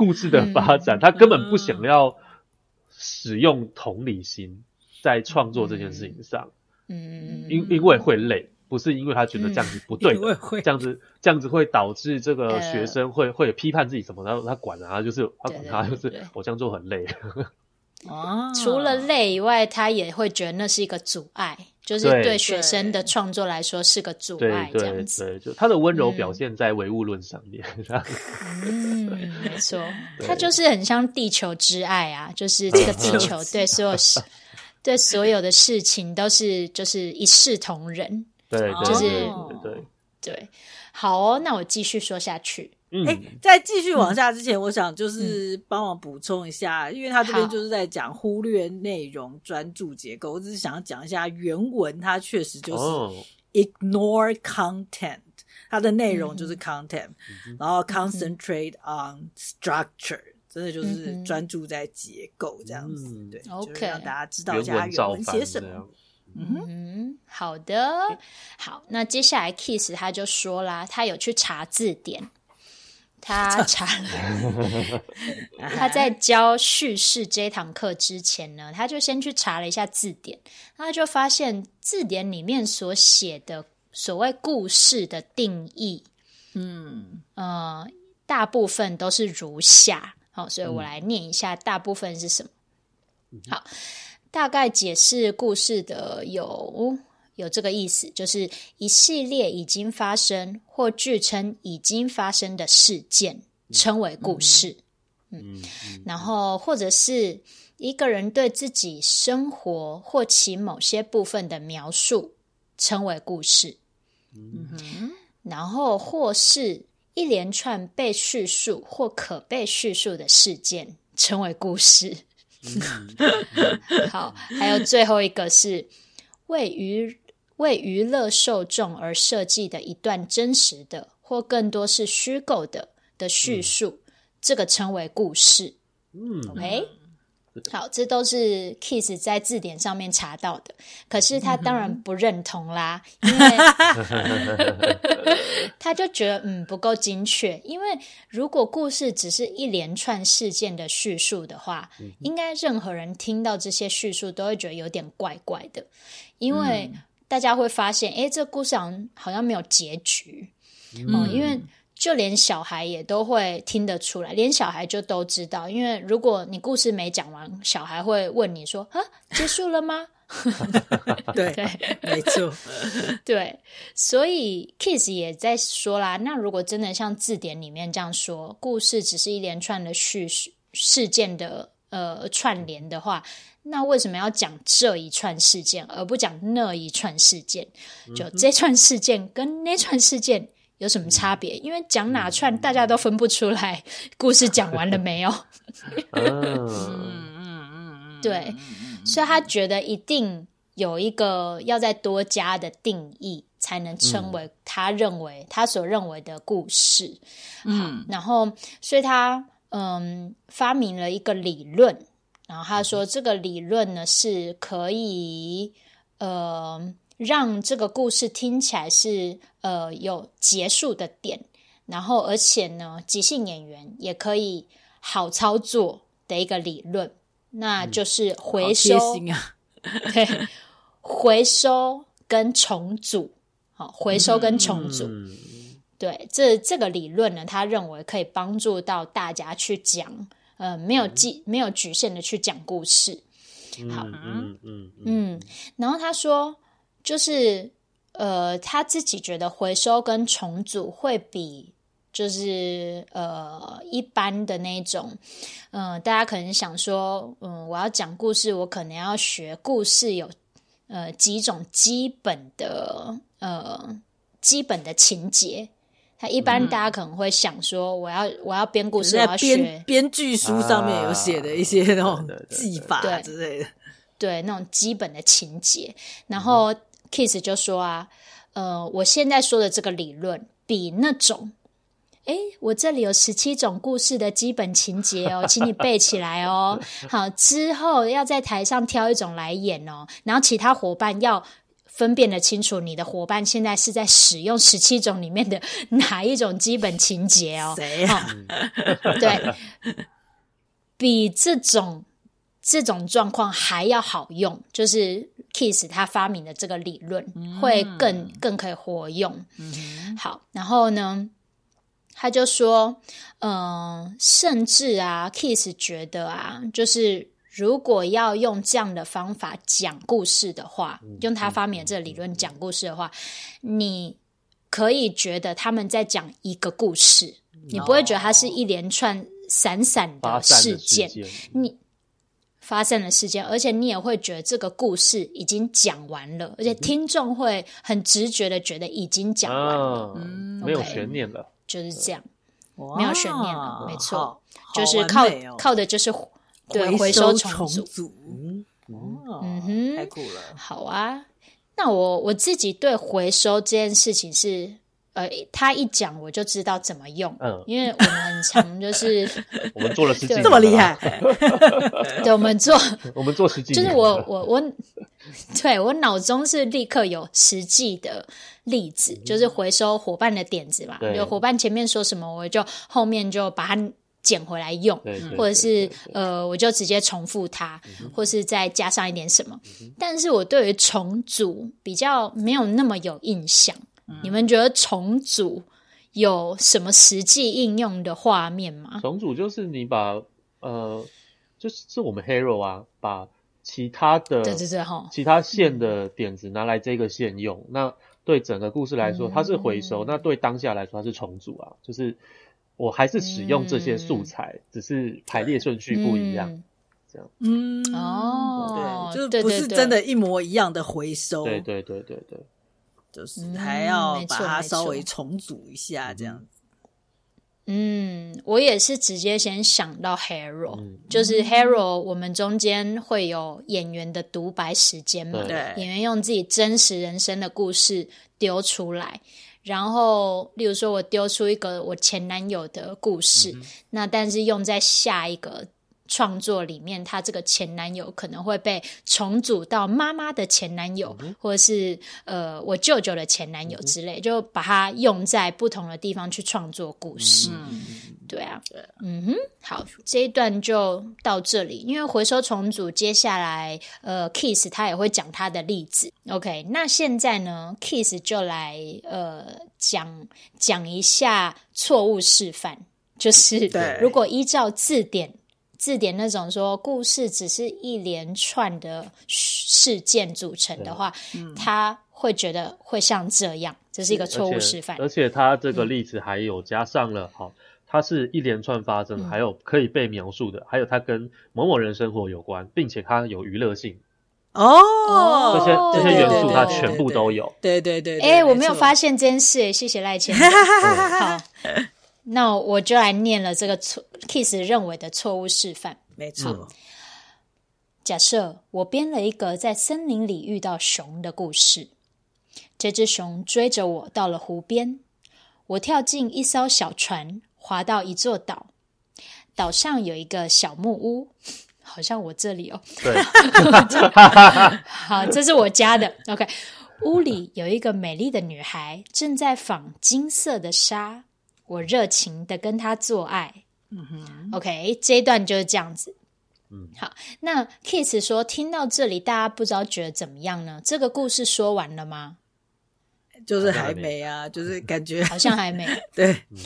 故事的发展，他根本不想要使用同理心在创作这件事情上，嗯，因因为会累，不是因为他觉得这样子不对，这样子这样子会导致这个学生会会批判自己什么，然后他管啊，就是他管他，就是我这样做很累。哦，除了累以外，他也会觉得那是一个阻碍，就是对。学生的创作来说是个阻碍，这样子。对，就他的温柔表现在唯物论上面。嗯，没错，<laughs> 他就是很像地球之爱啊，就是这个地球 <laughs> 对所有事，对所有的事情都是就是一视同仁。对，就是对对。好哦，那我继续说下去。哎，在继续往下之前，我想就是帮忙补充一下，因为他这边就是在讲忽略内容、专注结构。我只是想要讲一下原文，它确实就是 ignore content，它的内容就是 content，然后 concentrate on structure，真的就是专注在结构这样子。对，OK，让大家知道一下原文写什么。嗯，好的，好，那接下来 Kiss 他就说啦，他有去查字典。他查了，<laughs> 他在教叙事这一堂课之前呢，他就先去查了一下字典，他就发现字典里面所写的所谓故事的定义，嗯呃，大部分都是如下。好，所以我来念一下大部分是什么。好，大概解释故事的有。有这个意思，就是一系列已经发生或据称已经发生的事件，称为故事。嗯，嗯，然后或者是一个人对自己生活或其某些部分的描述，称为故事。嗯哼，然后或是一连串被叙述或可被叙述的事件，称为故事。好，还有最后一个是为娱。为娱乐受众而设计的一段真实的或更多是虚构的的叙述，嗯、这个称为故事。嗯，OK，好，这都是 Kiss 在字典上面查到的。可是他当然不认同啦，嗯、<laughs> 因为他就觉得嗯不够精确。因为如果故事只是一连串事件的叙述的话，嗯、应该任何人听到这些叙述都会觉得有点怪怪的，因为。嗯大家会发现，诶，这故事好像好像没有结局，嗯，嗯，因为就连小孩也都会听得出来，连小孩就都知道，因为如果你故事没讲完，小孩会问你说：“啊，结束了吗？” <laughs> 对对，没错，<laughs> 对，所以 Kiss 也在说啦，那如果真的像字典里面这样说，故事只是一连串的叙事事件的呃串联的话。那为什么要讲这一串事件，而不讲那一串事件？就这串事件跟那串事件有什么差别？因为讲哪串大家都分不出来，<laughs> 故事讲完了没有？<laughs> 嗯嗯嗯，对，所以他觉得一定有一个要再多加的定义，才能称为他认为他所认为的故事。嗯，然后所以他嗯发明了一个理论。然后他说这个理论呢是可以呃让这个故事听起来是呃有结束的点，然后而且呢即兴演员也可以好操作的一个理论，那就是回收，嗯啊、<laughs> 对，回收跟重组，好，回收跟重组。嗯对，这这个理论呢，他认为可以帮助到大家去讲，呃，没有局、嗯、没有局限的去讲故事。好，嗯嗯嗯，嗯，然后他说，就是呃，他自己觉得回收跟重组会比就是呃一般的那种，嗯、呃，大家可能想说，嗯，我要讲故事，我可能要学故事有呃几种基本的呃基本的情节。他一般大家可能会想说，我要我要编故事，我要学编剧书上面有写的一些那种技法之类的，对那种基本的情节。然后 Keith 就说啊，呃，我现在说的这个理论比那种，诶，我这里有十七种故事的基本情节哦，<laughs> 请你背起来哦。好，之后要在台上挑一种来演哦，然后其他伙伴要。分辨得清楚，你的伙伴现在是在使用十七种里面的 <laughs> 哪一种基本情节哦？谁呀、哦？<laughs> 对，比这种这种状况还要好用，就是 Keith 他发明的这个理论、嗯、会更更可以活用。嗯、好，然后呢，他就说，嗯、呃，甚至啊，Keith 觉得啊，就是。如果要用这样的方法讲故事的话，用他发明的这个理论讲故事的话，你可以觉得他们在讲一个故事，你不会觉得它是一连串散散的事件，你发生的事件，而且你也会觉得这个故事已经讲完了，而且听众会很直觉的觉得已经讲完了，嗯，没有悬念了，就是这样，没有悬念了，没错，就是靠靠的就是。对，回收重组，嗯，哼，太酷了。好啊，那我我自己对回收这件事情是，呃，他一讲我就知道怎么用，嗯，因为我们很常就是 <laughs> 我们做了实际，这么厉害，<laughs> 对，我们做，<laughs> 我们做实际，就是我我我，对我脑中是立刻有实际的例子，嗯、就是回收伙伴的点子嘛，对就伙伴前面说什么，我就后面就把它。捡回来用，对对对对，或者是呃，我就直接重复它，嗯、或是再加上一点什么。嗯、但是我对于重组比较没有那么有印象。嗯、你们觉得重组有什么实际应用的画面吗？重组就是你把呃，就是是我们 Hero 啊，把其他的对对对哈，其他线的点子拿来这个线用。嗯、那对整个故事来说，它是回收；嗯、那对当下来说，它是重组啊，就是。我还是使用这些素材，嗯、只是排列顺序不一样，嗯、这样。嗯，哦，对，就是不是真的一模一样的回收。对对对对对，就是还要把它稍微重组一下，这样子。嗯，我也是直接先想到 Hero，、嗯、就是 Hero，我们中间会有演员的独白时间嘛？对，演员用自己真实人生的故事丢出来。然后，例如说，我丢出一个我前男友的故事，嗯、那但是用在下一个创作里面，他这个前男友可能会被重组到妈妈的前男友，嗯、或者是呃我舅舅的前男友之类，嗯、就把它用在不同的地方去创作故事。嗯、对啊，对嗯哼，好，这一段就到这里，因为回收重组，接下来呃，Keith 他也会讲他的例子。OK，那现在呢，Keith 就来呃讲讲一下错误示范，就是如果依照字典。字典那种说故事只是一连串的事件组成的话，嗯、他会觉得会像这样，这是一个错误示范。而且他这个例子还有加上了，好、嗯，它是一连串发生，嗯、还有可以被描述的，还有它跟某某人生活有关，并且它有娱乐性。哦，这些这些元素它全部都有。对对对，哎，我没有发现这件事，谢谢赖谦。<laughs> 好。那我就来念了这个错 Kiss 认为的错误示范。没错。嗯，假设我编了一个在森林里遇到熊的故事，这只熊追着我到了湖边，我跳进一艘小船，划到一座岛，岛上有一个小木屋。好像我这里哦。对，<laughs> 好，这是我家的。OK，屋里有一个美丽的女孩正在纺金色的纱，我热情的跟他做爱。嗯哼，OK，这一段就是这样子。嗯，好，那 Kiss 说听到这里，大家不知道觉得怎么样呢？这个故事说完了吗？就是还没啊，就是感觉好像还没。<laughs> 对，嗯、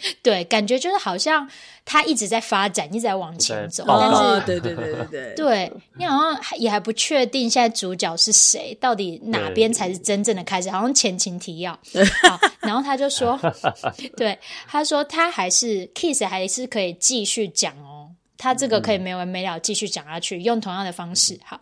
<laughs> 对，感觉就是好像他一直在发展，一直在往前走，但是、哦、对对对对对，对 <laughs> 你好像也还不确定现在主角是谁，到底哪边才是真正的开始？好像前情提要。<laughs> 好，然后他就说，对，他说他还是 Kiss 还是可以继续讲哦，他这个可以没完没了继续讲下去，用同样的方式。好，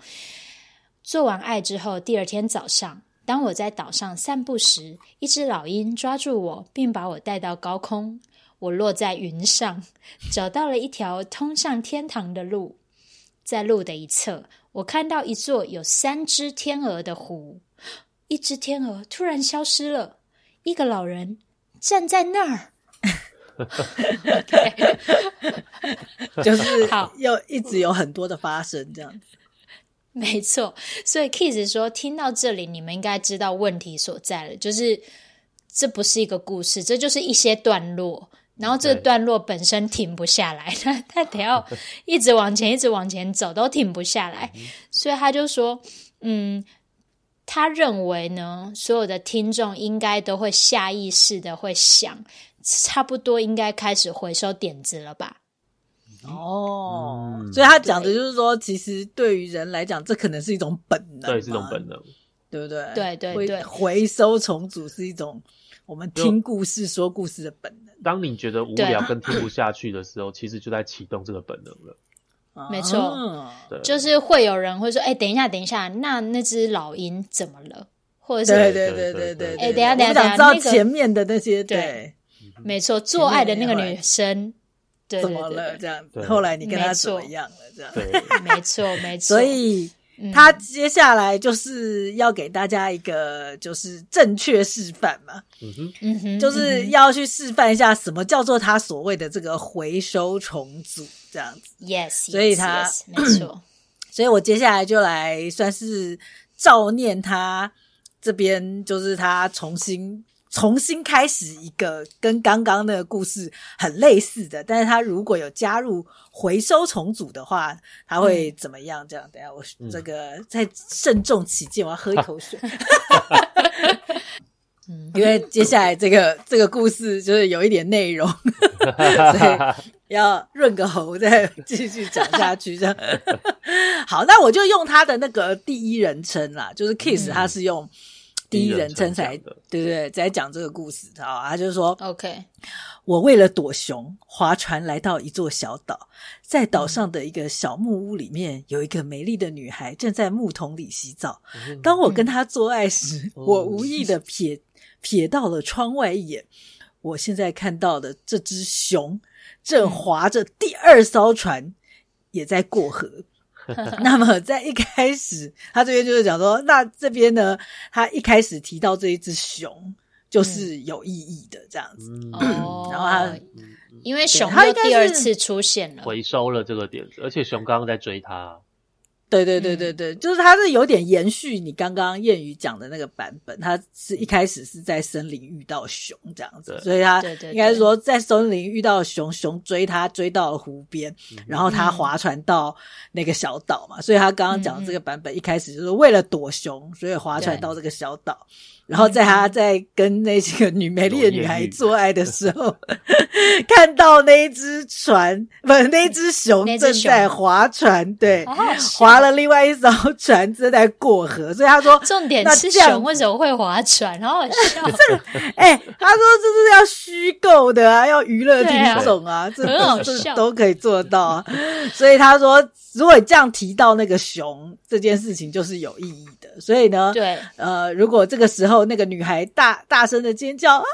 做完爱之后，第二天早上。当我在岛上散步时，一只老鹰抓住我，并把我带到高空。我落在云上，找到了一条通向天堂的路。在路的一侧，我看到一座有三只天鹅的湖。一只天鹅突然消失了，一个老人站在那儿。<laughs> 就是 <laughs> 好，又一直有很多的发生这样子。<laughs> 没错，所以 Kiss 说，听到这里，你们应该知道问题所在了，就是这不是一个故事，这就是一些段落，然后这个段落本身停不下来，<laughs> 他他得要一直往前，一直往前走，都停不下来，所以他就说，嗯，他认为呢，所有的听众应该都会下意识的会想，差不多应该开始回收点子了吧。哦，嗯、所以他讲的就是说，其实对于人来讲，这可能是一种本能，对，是一种本能，对不对？对对对，回收重组是一种我们听故事、说故事的本能。当你觉得无聊跟听不下去的时候，其实就在启动这个本能了。没错，就是会有人会说：“哎，等一下，等一下，那那只老鹰怎么了？”或者是“对对对对对，哎，等一下，等一下，想知道前面的那些对，没错，做爱的那个女生。怎么了？这样子，后来你跟他怎么样了？这样，对，没错没错。所以他接下来就是要给大家一个就是正确示范嘛，嗯哼，嗯哼，就是要去示范一下什么叫做他所谓的这个回收重组这样子。Yes，所以他 yes, yes, 没错。<clears throat> 所以我接下来就来算是照念他这边，就是他重新。重新开始一个跟刚刚那个故事很类似的，但是他如果有加入回收重组的话，他会怎么样？这样，等下我这个再慎重起见，我要喝一口水。嗯，因为接下来这个这个故事就是有一点内容，<laughs> 所以要润个喉，再继续讲下去。这样，<laughs> 好，那我就用他的那个第一人称啦，就是 Kiss，他是用。第一人称才对对对，在讲这个故事啊，他就是说，OK，我为了躲熊，划船来到一座小岛，在岛上的一个小木屋里面，有一个美丽的女孩正在木桶里洗澡。当我跟她做爱时，我无意的瞥瞥到了窗外一眼，我现在看到的这只熊正划着第二艘船，也在过河。<laughs> 那么在一开始，他这边就是讲说，那这边呢，他一开始提到这一只熊就是有意义的这样子。<clears throat> 然后他因为熊他第二次出现了，回收了这个点子，而且熊刚刚在追他。对对对对对，就是它是有点延续你刚刚谚语讲的那个版本，它是一开始是在森林遇到熊这样子，所以它应该是说在森林遇到熊，熊追他追到了湖边，然后他划船到那个小岛嘛，所以他刚刚讲的这个版本一开始就是为了躲熊，所以划船到这个小岛。然后在他在跟那几个女美丽的女孩做爱的时候，<laughs> 看到那一只船，不是那只熊正在划船，对，划了另外一艘船正在过河。所以他说，重点是熊为什么会划船？然后 <laughs> 这个，哎，他说这是要虚构的啊，要娱乐听众啊，这很好笑，都可以做到啊。所以他说，如果这样提到那个熊这件事情，就是有意义的。所以呢，对，呃，如果这个时候。那个女孩大大声的尖叫啊！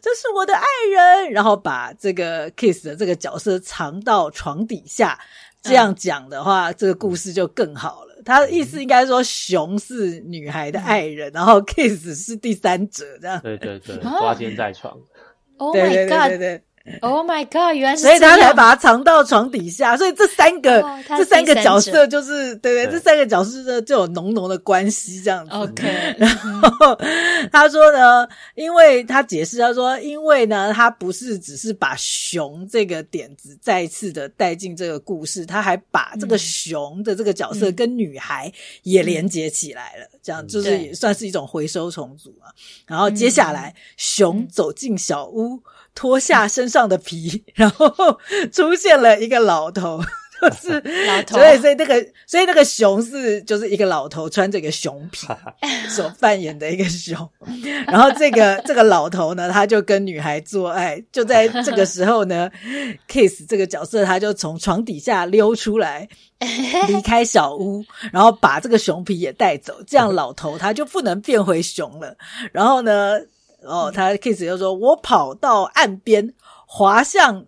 这是我的爱人，然后把这个 Kiss 的这个角色藏到床底下，这样讲的话，嗯、这个故事就更好了。他的意思应该说，熊是女孩的爱人，嗯、然后 Kiss 是第三者，这样。对对对，花间在床。Oh my <laughs> god！对对对对 Oh my god！原来是所以他才把它藏到床底下。所以这三个、哦、这三个角色就是对对，这三个角色就有浓浓的关系这样子。OK，<laughs> 然后他说呢，因为他解释他说，因为呢，他不是只是把熊这个点子再一次的带进这个故事，他还把这个熊的这个角色跟女孩也连接起来了，嗯、这样就是也算是一种回收重组啊。然后接下来，熊走进小屋。脱下身上的皮，<laughs> 然后出现了一个老头，<laughs> 就是老头。所以，所以那个，所以那个熊是就是一个老头穿着一个熊皮 <laughs> 所扮演的一个熊。然后这个这个老头呢，他就跟女孩做爱。就在这个时候呢，Kiss 这个角色他就从床底下溜出来，离开小屋，然后把这个熊皮也带走。这样老头他就不能变回熊了。然后呢？哦，他 Kiss 就说：“我跑到岸边，滑向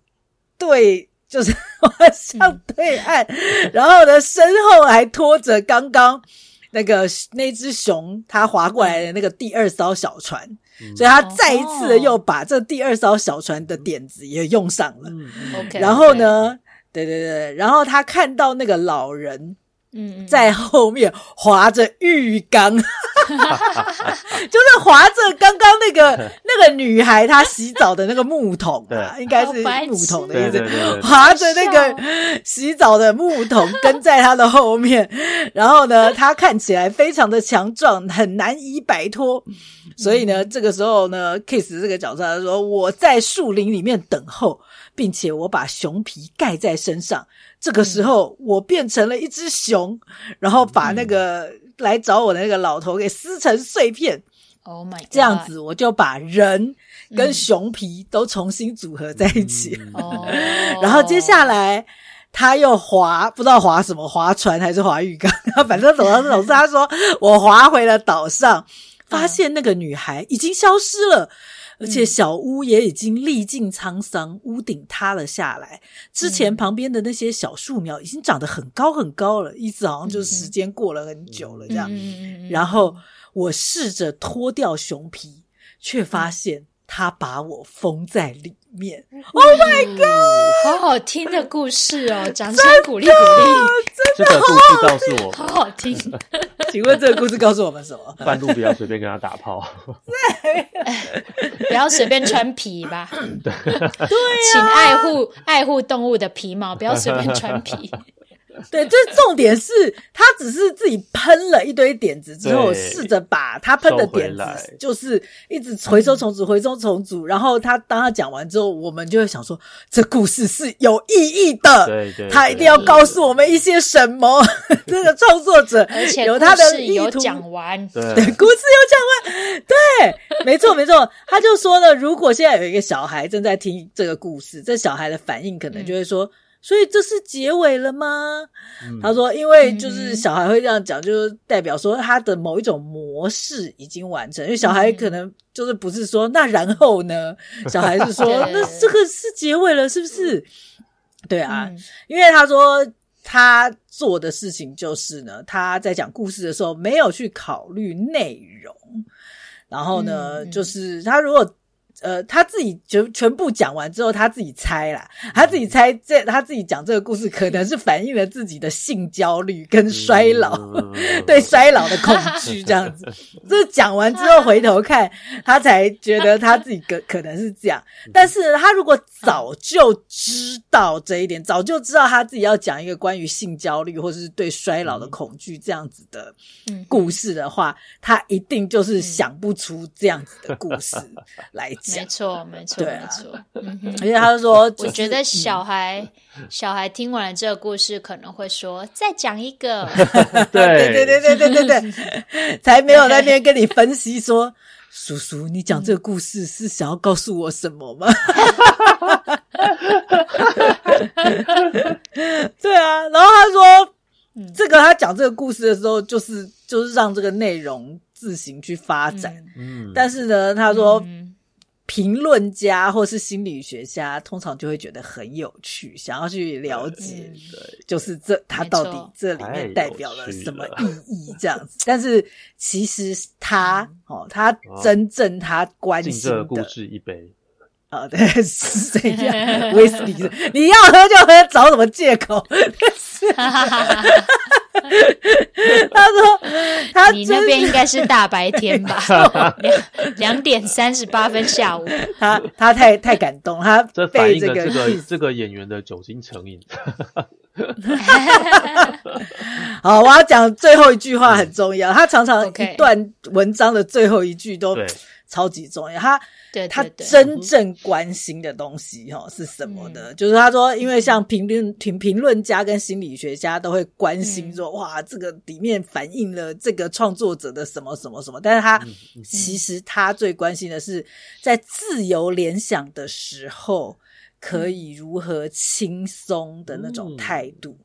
对，就是 <laughs> 滑向对岸，嗯、然后呢，身后还拖着刚刚那个那只熊，他划过来的那个第二艘小船，嗯、所以他再一次的又把这第二艘小船的点子也用上了。OK，然后呢，对对对，然后他看到那个老人。”嗯，在后面划着浴缸，<laughs> 就是划着刚刚那个 <laughs> 那个女孩她洗澡的那个木桶啊，应该是木桶的意思。划着那个洗澡的木桶跟在她的后面，<laughs> 然后呢，她看起来非常的强壮，很难以摆脱。所以呢，这个时候呢，Kiss 这个角色他说：“我在树林里面等候，并且我把熊皮盖在身上。”这个时候，我变成了一只熊，然后把那个来找我的那个老头给撕成碎片。Oh my God！这样子，我就把人跟熊皮都重新组合在一起。哦，<laughs> 然后接下来他又划，不知道划什么，划船还是划浴缸，<laughs> 反正走到这种事，他说我划回了岛上，发现那个女孩已经消失了。而且小屋也已经历尽沧桑，屋顶塌了下来。之前旁边的那些小树苗已经长得很高很高了，意思好像就是时间过了很久了这样。然后我试着脱掉熊皮，却发现它把我封在里面。Oh my god！好好听的故事哦，<laughs> 掌声鼓励鼓励。这个故事告诉我，好好听。<laughs> 请问这个故事告诉我们什么？<laughs> 半路不要随便跟他打炮，不要随便穿皮吧。对，请爱护爱护动物的皮毛，不要随便穿皮。<laughs> 对，这重点是他只是自己喷了一堆点子之后，试着把他喷的点子，就是一直回收重组、回收重组。然后他当他讲完之后，我们就会想说，这故事是有意义的。对对，他一定要告诉我们一些什么。这个创作者有他的意图，讲完，对，故事有讲完，对，没错没错。他就说了，如果现在有一个小孩正在听这个故事，这小孩的反应可能就会说。所以这是结尾了吗？嗯、他说，因为就是小孩会这样讲，就是代表说他的某一种模式已经完成。因为小孩可能就是不是说那然后呢？<laughs> 小孩是说那这个是结尾了，是不是？对啊，嗯、因为他说他做的事情就是呢，他在讲故事的时候没有去考虑内容，然后呢，嗯、就是他如果。呃，他自己全全部讲完之后，他自己猜啦，他自己猜这他自己讲这个故事，可能是反映了自己的性焦虑跟衰老，嗯、<laughs> 对衰老的恐惧这样子。<laughs> 这讲完之后回头看，他才觉得他自己可可能是这样。<laughs> 但是他如果早就知道这一点，早就知道他自己要讲一个关于性焦虑或者是对衰老的恐惧这样子的故事的话，他一定就是想不出这样子的故事来讲。没错，没错，没错。而且 <laughs> 他就说，我觉得小孩小孩听完了这个故事，可能会说再讲一个。对对对对对对对，<laughs> 才没有在那边跟你分析说，叔叔，你讲这个故事是想要告诉我什么吗？<laughs> 对啊，然后他说，这个他讲这个故事的时候，就是就是让这个内容自行去发展。嗯，但是呢，他说。评论家或是心理学家通常就会觉得很有趣，想要去了解，就是这他到底这里面代表了什么意义这样子。但是其实他哦，他真正他关心的故事一杯，啊，对，是这样。威士忌，你要喝就喝，找什么借口？<laughs> <laughs> 他说：“他你那边应该是大白天吧？<laughs> 两两点三十八分下午。他他太太感动，他这反映了这个这个演员的酒精成瘾。<laughs> 好，我要讲最后一句话很重要。他常常一段文章的最后一句都超级重要。他。”对，他真正关心的东西哈是什么呢？嗯、就是他说，因为像评论评评论家跟心理学家都会关心说，嗯、哇，这个里面反映了这个创作者的什么什么什么。但是他、其实他最关心的是，在自由联想的时候，可以如何轻松的那种态度。嗯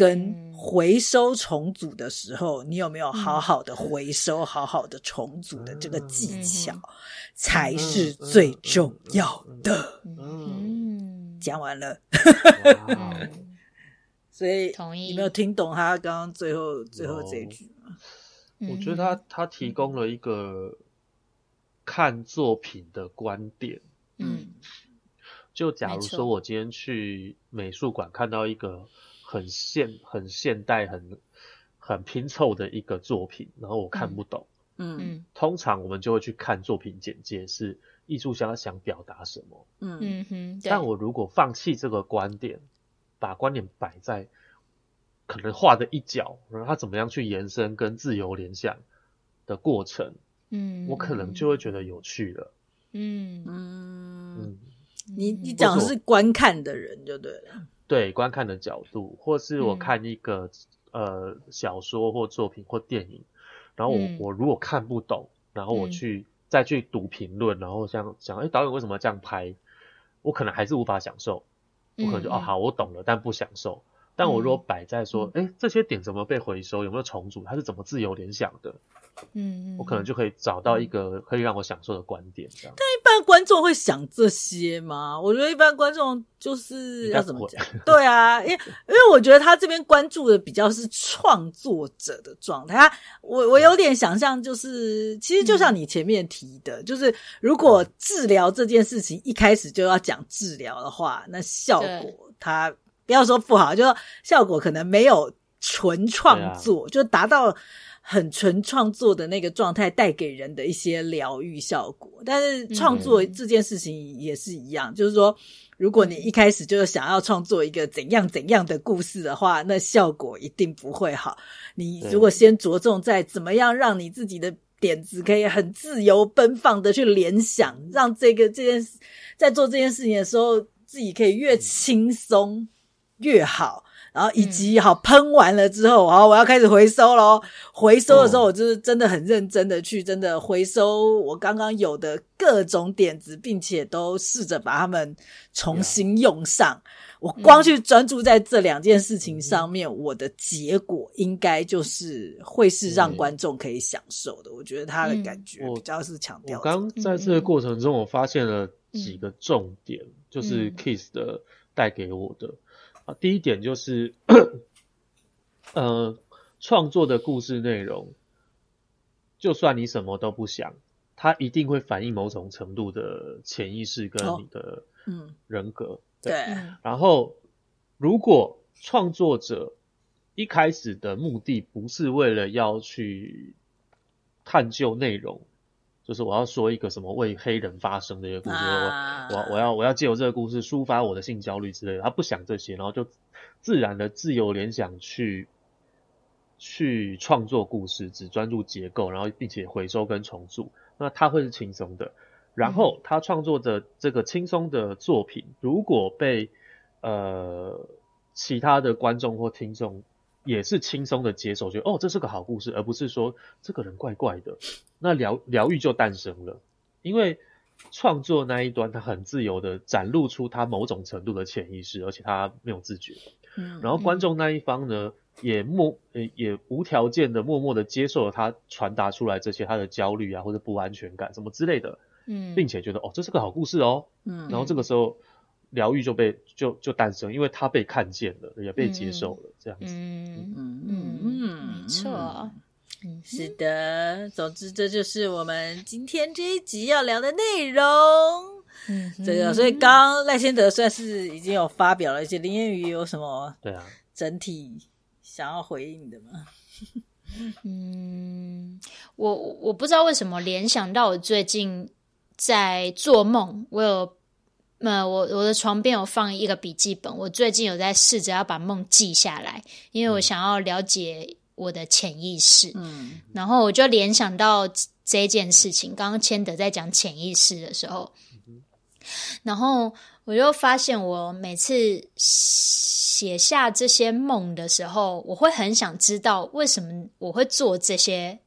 跟回收重组的时候，你有没有好好的回收、好好的重组的这个技巧，才是最重要的。嗯，讲完了。<laughs> 所以，你没有听懂他刚刚最后最后这一句吗？我觉得他他提供了一个看作品的观点。嗯，就假如说我今天去美术馆看到一个。很现、很现代、很很拼凑的一个作品，然后我看不懂。嗯嗯，通常我们就会去看作品简介，是艺术家想表达什么。嗯嗯哼。但我如果放弃这个观点，把观点摆在可能画的一角，然后他怎么样去延伸跟自由联想的过程，嗯，我可能就会觉得有趣了。嗯嗯嗯，你你讲的是观看的人就对了。对观看的角度，或是我看一个、嗯、呃小说或作品或电影，然后我、嗯、我如果看不懂，然后我去、嗯、再去读评论，然后想想，哎，导演为什么这样拍？我可能还是无法享受，我可能就、嗯、哦好，我懂了，但不享受。但我如果摆在说，哎、嗯，这些点怎么被回收？有没有重组？它是怎么自由联想的？嗯，我可能就可以找到一个可以让我享受的观点，这样。但一般观众会想这些吗？我觉得一般观众就是要怎么讲？对啊，因为 <laughs> 因为我觉得他这边关注的比较是创作者的状态。他我我有点想象，就是其实就像你前面提的，嗯、就是如果治疗这件事情一开始就要讲治疗的话，那效果他不要说不好，就说效果可能没有纯创作，啊、就达到。很纯创作的那个状态带给人的一些疗愈效果，但是创作这件事情也是一样，嗯、就是说，如果你一开始就是想要创作一个怎样怎样的故事的话，那效果一定不会好。你如果先着重在怎么样让你自己的点子可以很自由奔放的去联想，让这个这件事在做这件事情的时候，自己可以越轻松越好。然后以及好喷完了之后，好，我要开始回收喽。回收的时候，我就是真的很认真的去真的回收我刚刚有的各种点子，并且都试着把它们重新用上。我光去专注在这两件事情上面，我的结果应该就是会是让观众可以享受的。我觉得他的感觉比较是强调。我刚在这个过程中，我发现了几个重点，就是 Kiss 的带给我的。第一点就是，呃，创作的故事内容，就算你什么都不想，它一定会反映某种程度的潜意识跟你的嗯人格。哦、对，对然后，如果创作者一开始的目的不是为了要去探究内容。就是我要说一个什么为黑人发声的一个故事，啊、我我我要我要借由这个故事抒发我的性焦虑之类的，他不想这些，然后就自然的自由联想去去创作故事，只专注结构，然后并且回收跟重组，那他会是轻松的。然后他创作的这个轻松的作品，如果被呃其他的观众或听众。也是轻松的接受，觉得哦，这是个好故事，而不是说这个人怪怪的。<sniffs> 那疗疗愈就诞生了，因为创作那一端他很自由的展露出他某种程度的潜意识，而且他没有自觉。嗯，然后观众那一方呢，也默也无条件的默默的接受了他传达出来这些他的焦虑啊或者不安全感什么之类的，嗯，并且觉得哦，这是个好故事哦，嗯，然后这个时候。疗愈就被就就诞生，因为他被看见了，也被接受了，嗯、这样子。嗯嗯嗯嗯，没错。嗯，是的。总之，这就是我们今天这一集要聊的内容。嗯，这个，所以刚刚赖先德算是已经有发表了一些，林彦宇有什么对啊整体想要回应的吗？<laughs> 嗯，我我不知道为什么联想到我最近在做梦，我有。那我我的床边有放一个笔记本，我最近有在试着要把梦记下来，因为我想要了解我的潜意识。嗯，然后我就联想到这件事情。刚刚千德在讲潜意识的时候，然后我就发现，我每次写下这些梦的时候，我会很想知道为什么我会做这些，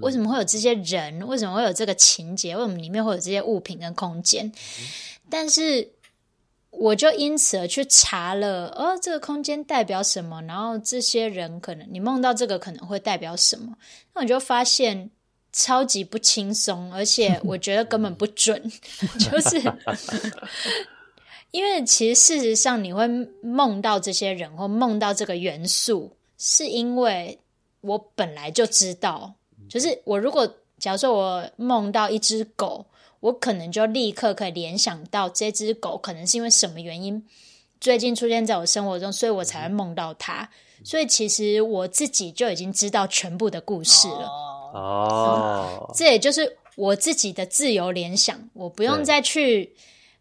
为什么会有这些人，为什么会有这个情节，为什么里面会有这些物品跟空间。但是，我就因此而去查了，哦，这个空间代表什么？然后这些人可能你梦到这个可能会代表什么？那我就发现超级不轻松，而且 <laughs> 我觉得根本不准，<laughs> 就是因为其实事实上你会梦到这些人或梦到这个元素，是因为我本来就知道，就是我如果假如说我梦到一只狗。我可能就立刻可以联想到这只狗可能是因为什么原因最近出现在我生活中，所以我才会梦到它。所以其实我自己就已经知道全部的故事了。哦，这也就是我自己的自由联想，我不用再去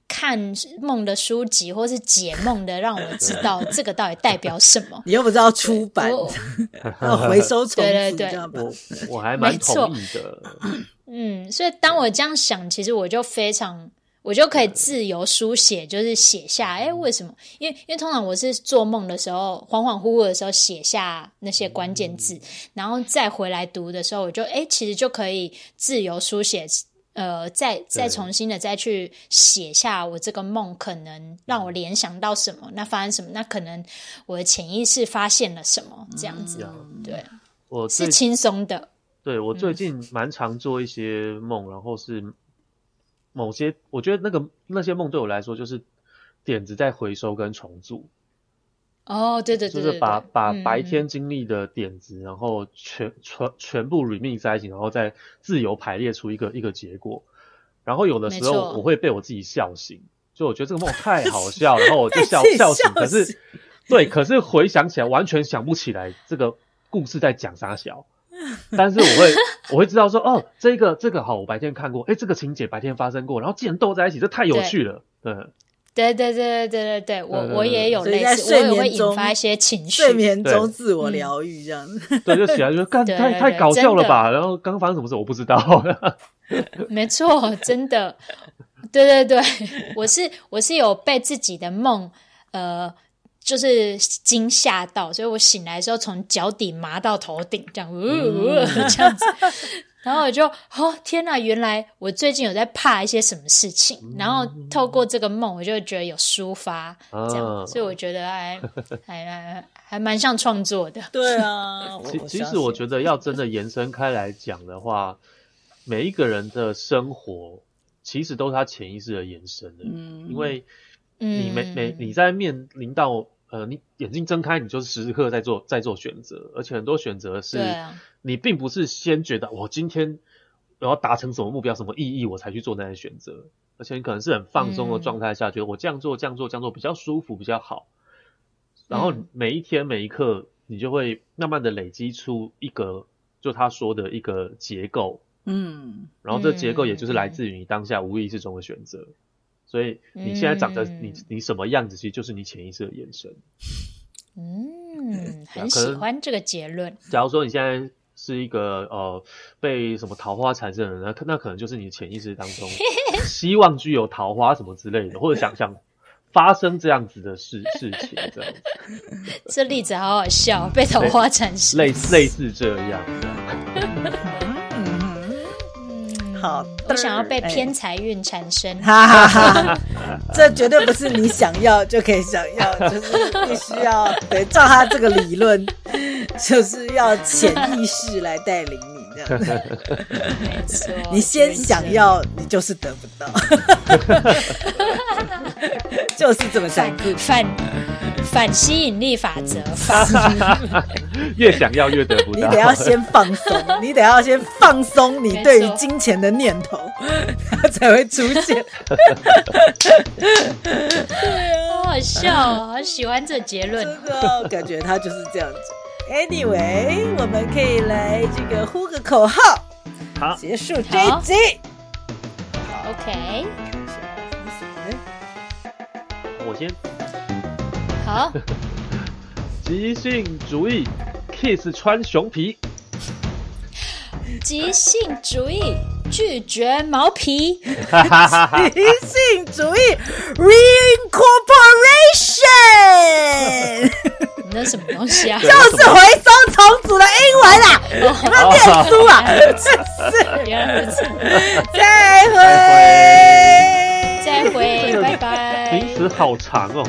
看梦的书籍或是解梦的，让我知道这个到底代表什么。你又不知道出版，<laughs> 要回收重对对对，我我还蛮同意的。<laughs> 嗯，所以当我这样想，其实我就非常，我就可以自由书写，就是写下，哎，为什么？因为因为通常我是做梦的时候，恍恍惚惚的时候写下那些关键字，然后再回来读的时候，我就哎，其实就可以自由书写，呃，再再重新的再去写下我这个梦可能让我联想到什么，那发生什么，那可能我的潜意识发现了什么，这样子，嗯、对，我是轻松的。对，我最近蛮常做一些梦，嗯、然后是某些，我觉得那个那些梦对我来说就是点子在回收跟重组。哦，对对对，就是把把白天经历的点子，嗯、然后全全全部 remix 在一起，然后再自由排列出一个一个结果。然后有的时候我会被我自己笑醒，就我觉得这个梦太 <laughs> 好笑，然后我就笑笑醒。可是对，可是回想起来完全想不起来这个故事在讲啥小。<laughs> 但是我会，我会知道说，哦，这个这个好，我白天看过，哎，这个情节白天发生过，然后既然斗在一起，这太有趣了，对，对对对对对对，我我也有类似，我也会引发一些情绪，睡眠中自我疗愈这样，对，就起来就干，太太搞笑了吧，然后刚刚发生什么事我不知道，没错，真的，对对对，我是我是有被自己的梦，呃。就是惊吓到，所以我醒来的时候从脚底麻到头顶，这样，呜、呃、呜、呃、这样子，然后我就，哦天哪，原来我最近有在怕一些什么事情，然后透过这个梦，我就觉得有抒发，这样，所以我觉得还还还还蛮像创作的。对啊，<laughs> 其其实我觉得要真的延伸开来讲的话，每一个人的生活其实都是他潜意识的延伸的，嗯，因为你每每你在面临到。呃，你眼睛睁开，你就是时时刻刻在做在做选择，而且很多选择是，你并不是先觉得我今天我要达成什么目标、什么意义，我才去做那些选择，而且你可能是很放松的状态下，觉得我这样做、这样做、这样做比较舒服、比较好，然后每一天每一刻，你就会慢慢的累积出一个，就他说的一个结构，嗯，然后这结构也就是来自于你当下无意识中的选择。所以你现在长得你你什么样子，其实就是你潜意识的延伸。嗯，很喜欢这个结论。假如说你现在是一个呃被什么桃花缠身的人，那那可能就是你潜意识当中 <laughs> 希望具有桃花什么之类的，或者想象发生这样子的事事情这样子。<laughs> 这例子好好笑，被桃花缠身，类似类似这样。<laughs> 好，我想要被偏财运产生，哈哈哈，<laughs> 这绝对不是你想要就可以想要，就是必须要对照他这个理论，就是要潜意识来带领你这样，<laughs> 没错，你先想要，你就是得不到，<laughs> 就是这么残酷，反反吸引力法则，<laughs> 越想要越得不到。你得要先放松，<laughs> 你得要先放松你对于金钱的念头，<laughs> 它才会出现。对啊，好好笑哦，好喜欢这结论。真的，感觉他就是这样子。Anyway，我们可以来这个呼个口号，好，结束这一集。OK。我先。好。<laughs> 即兴主义，Kiss 穿熊皮。即兴主义，拒绝毛皮。即兴主义，Reincorporation。那什么东西啊？就是回收重组的英文啦！你们念书啊？真是。原来如此。再会。再会。拜拜。名词好长哦。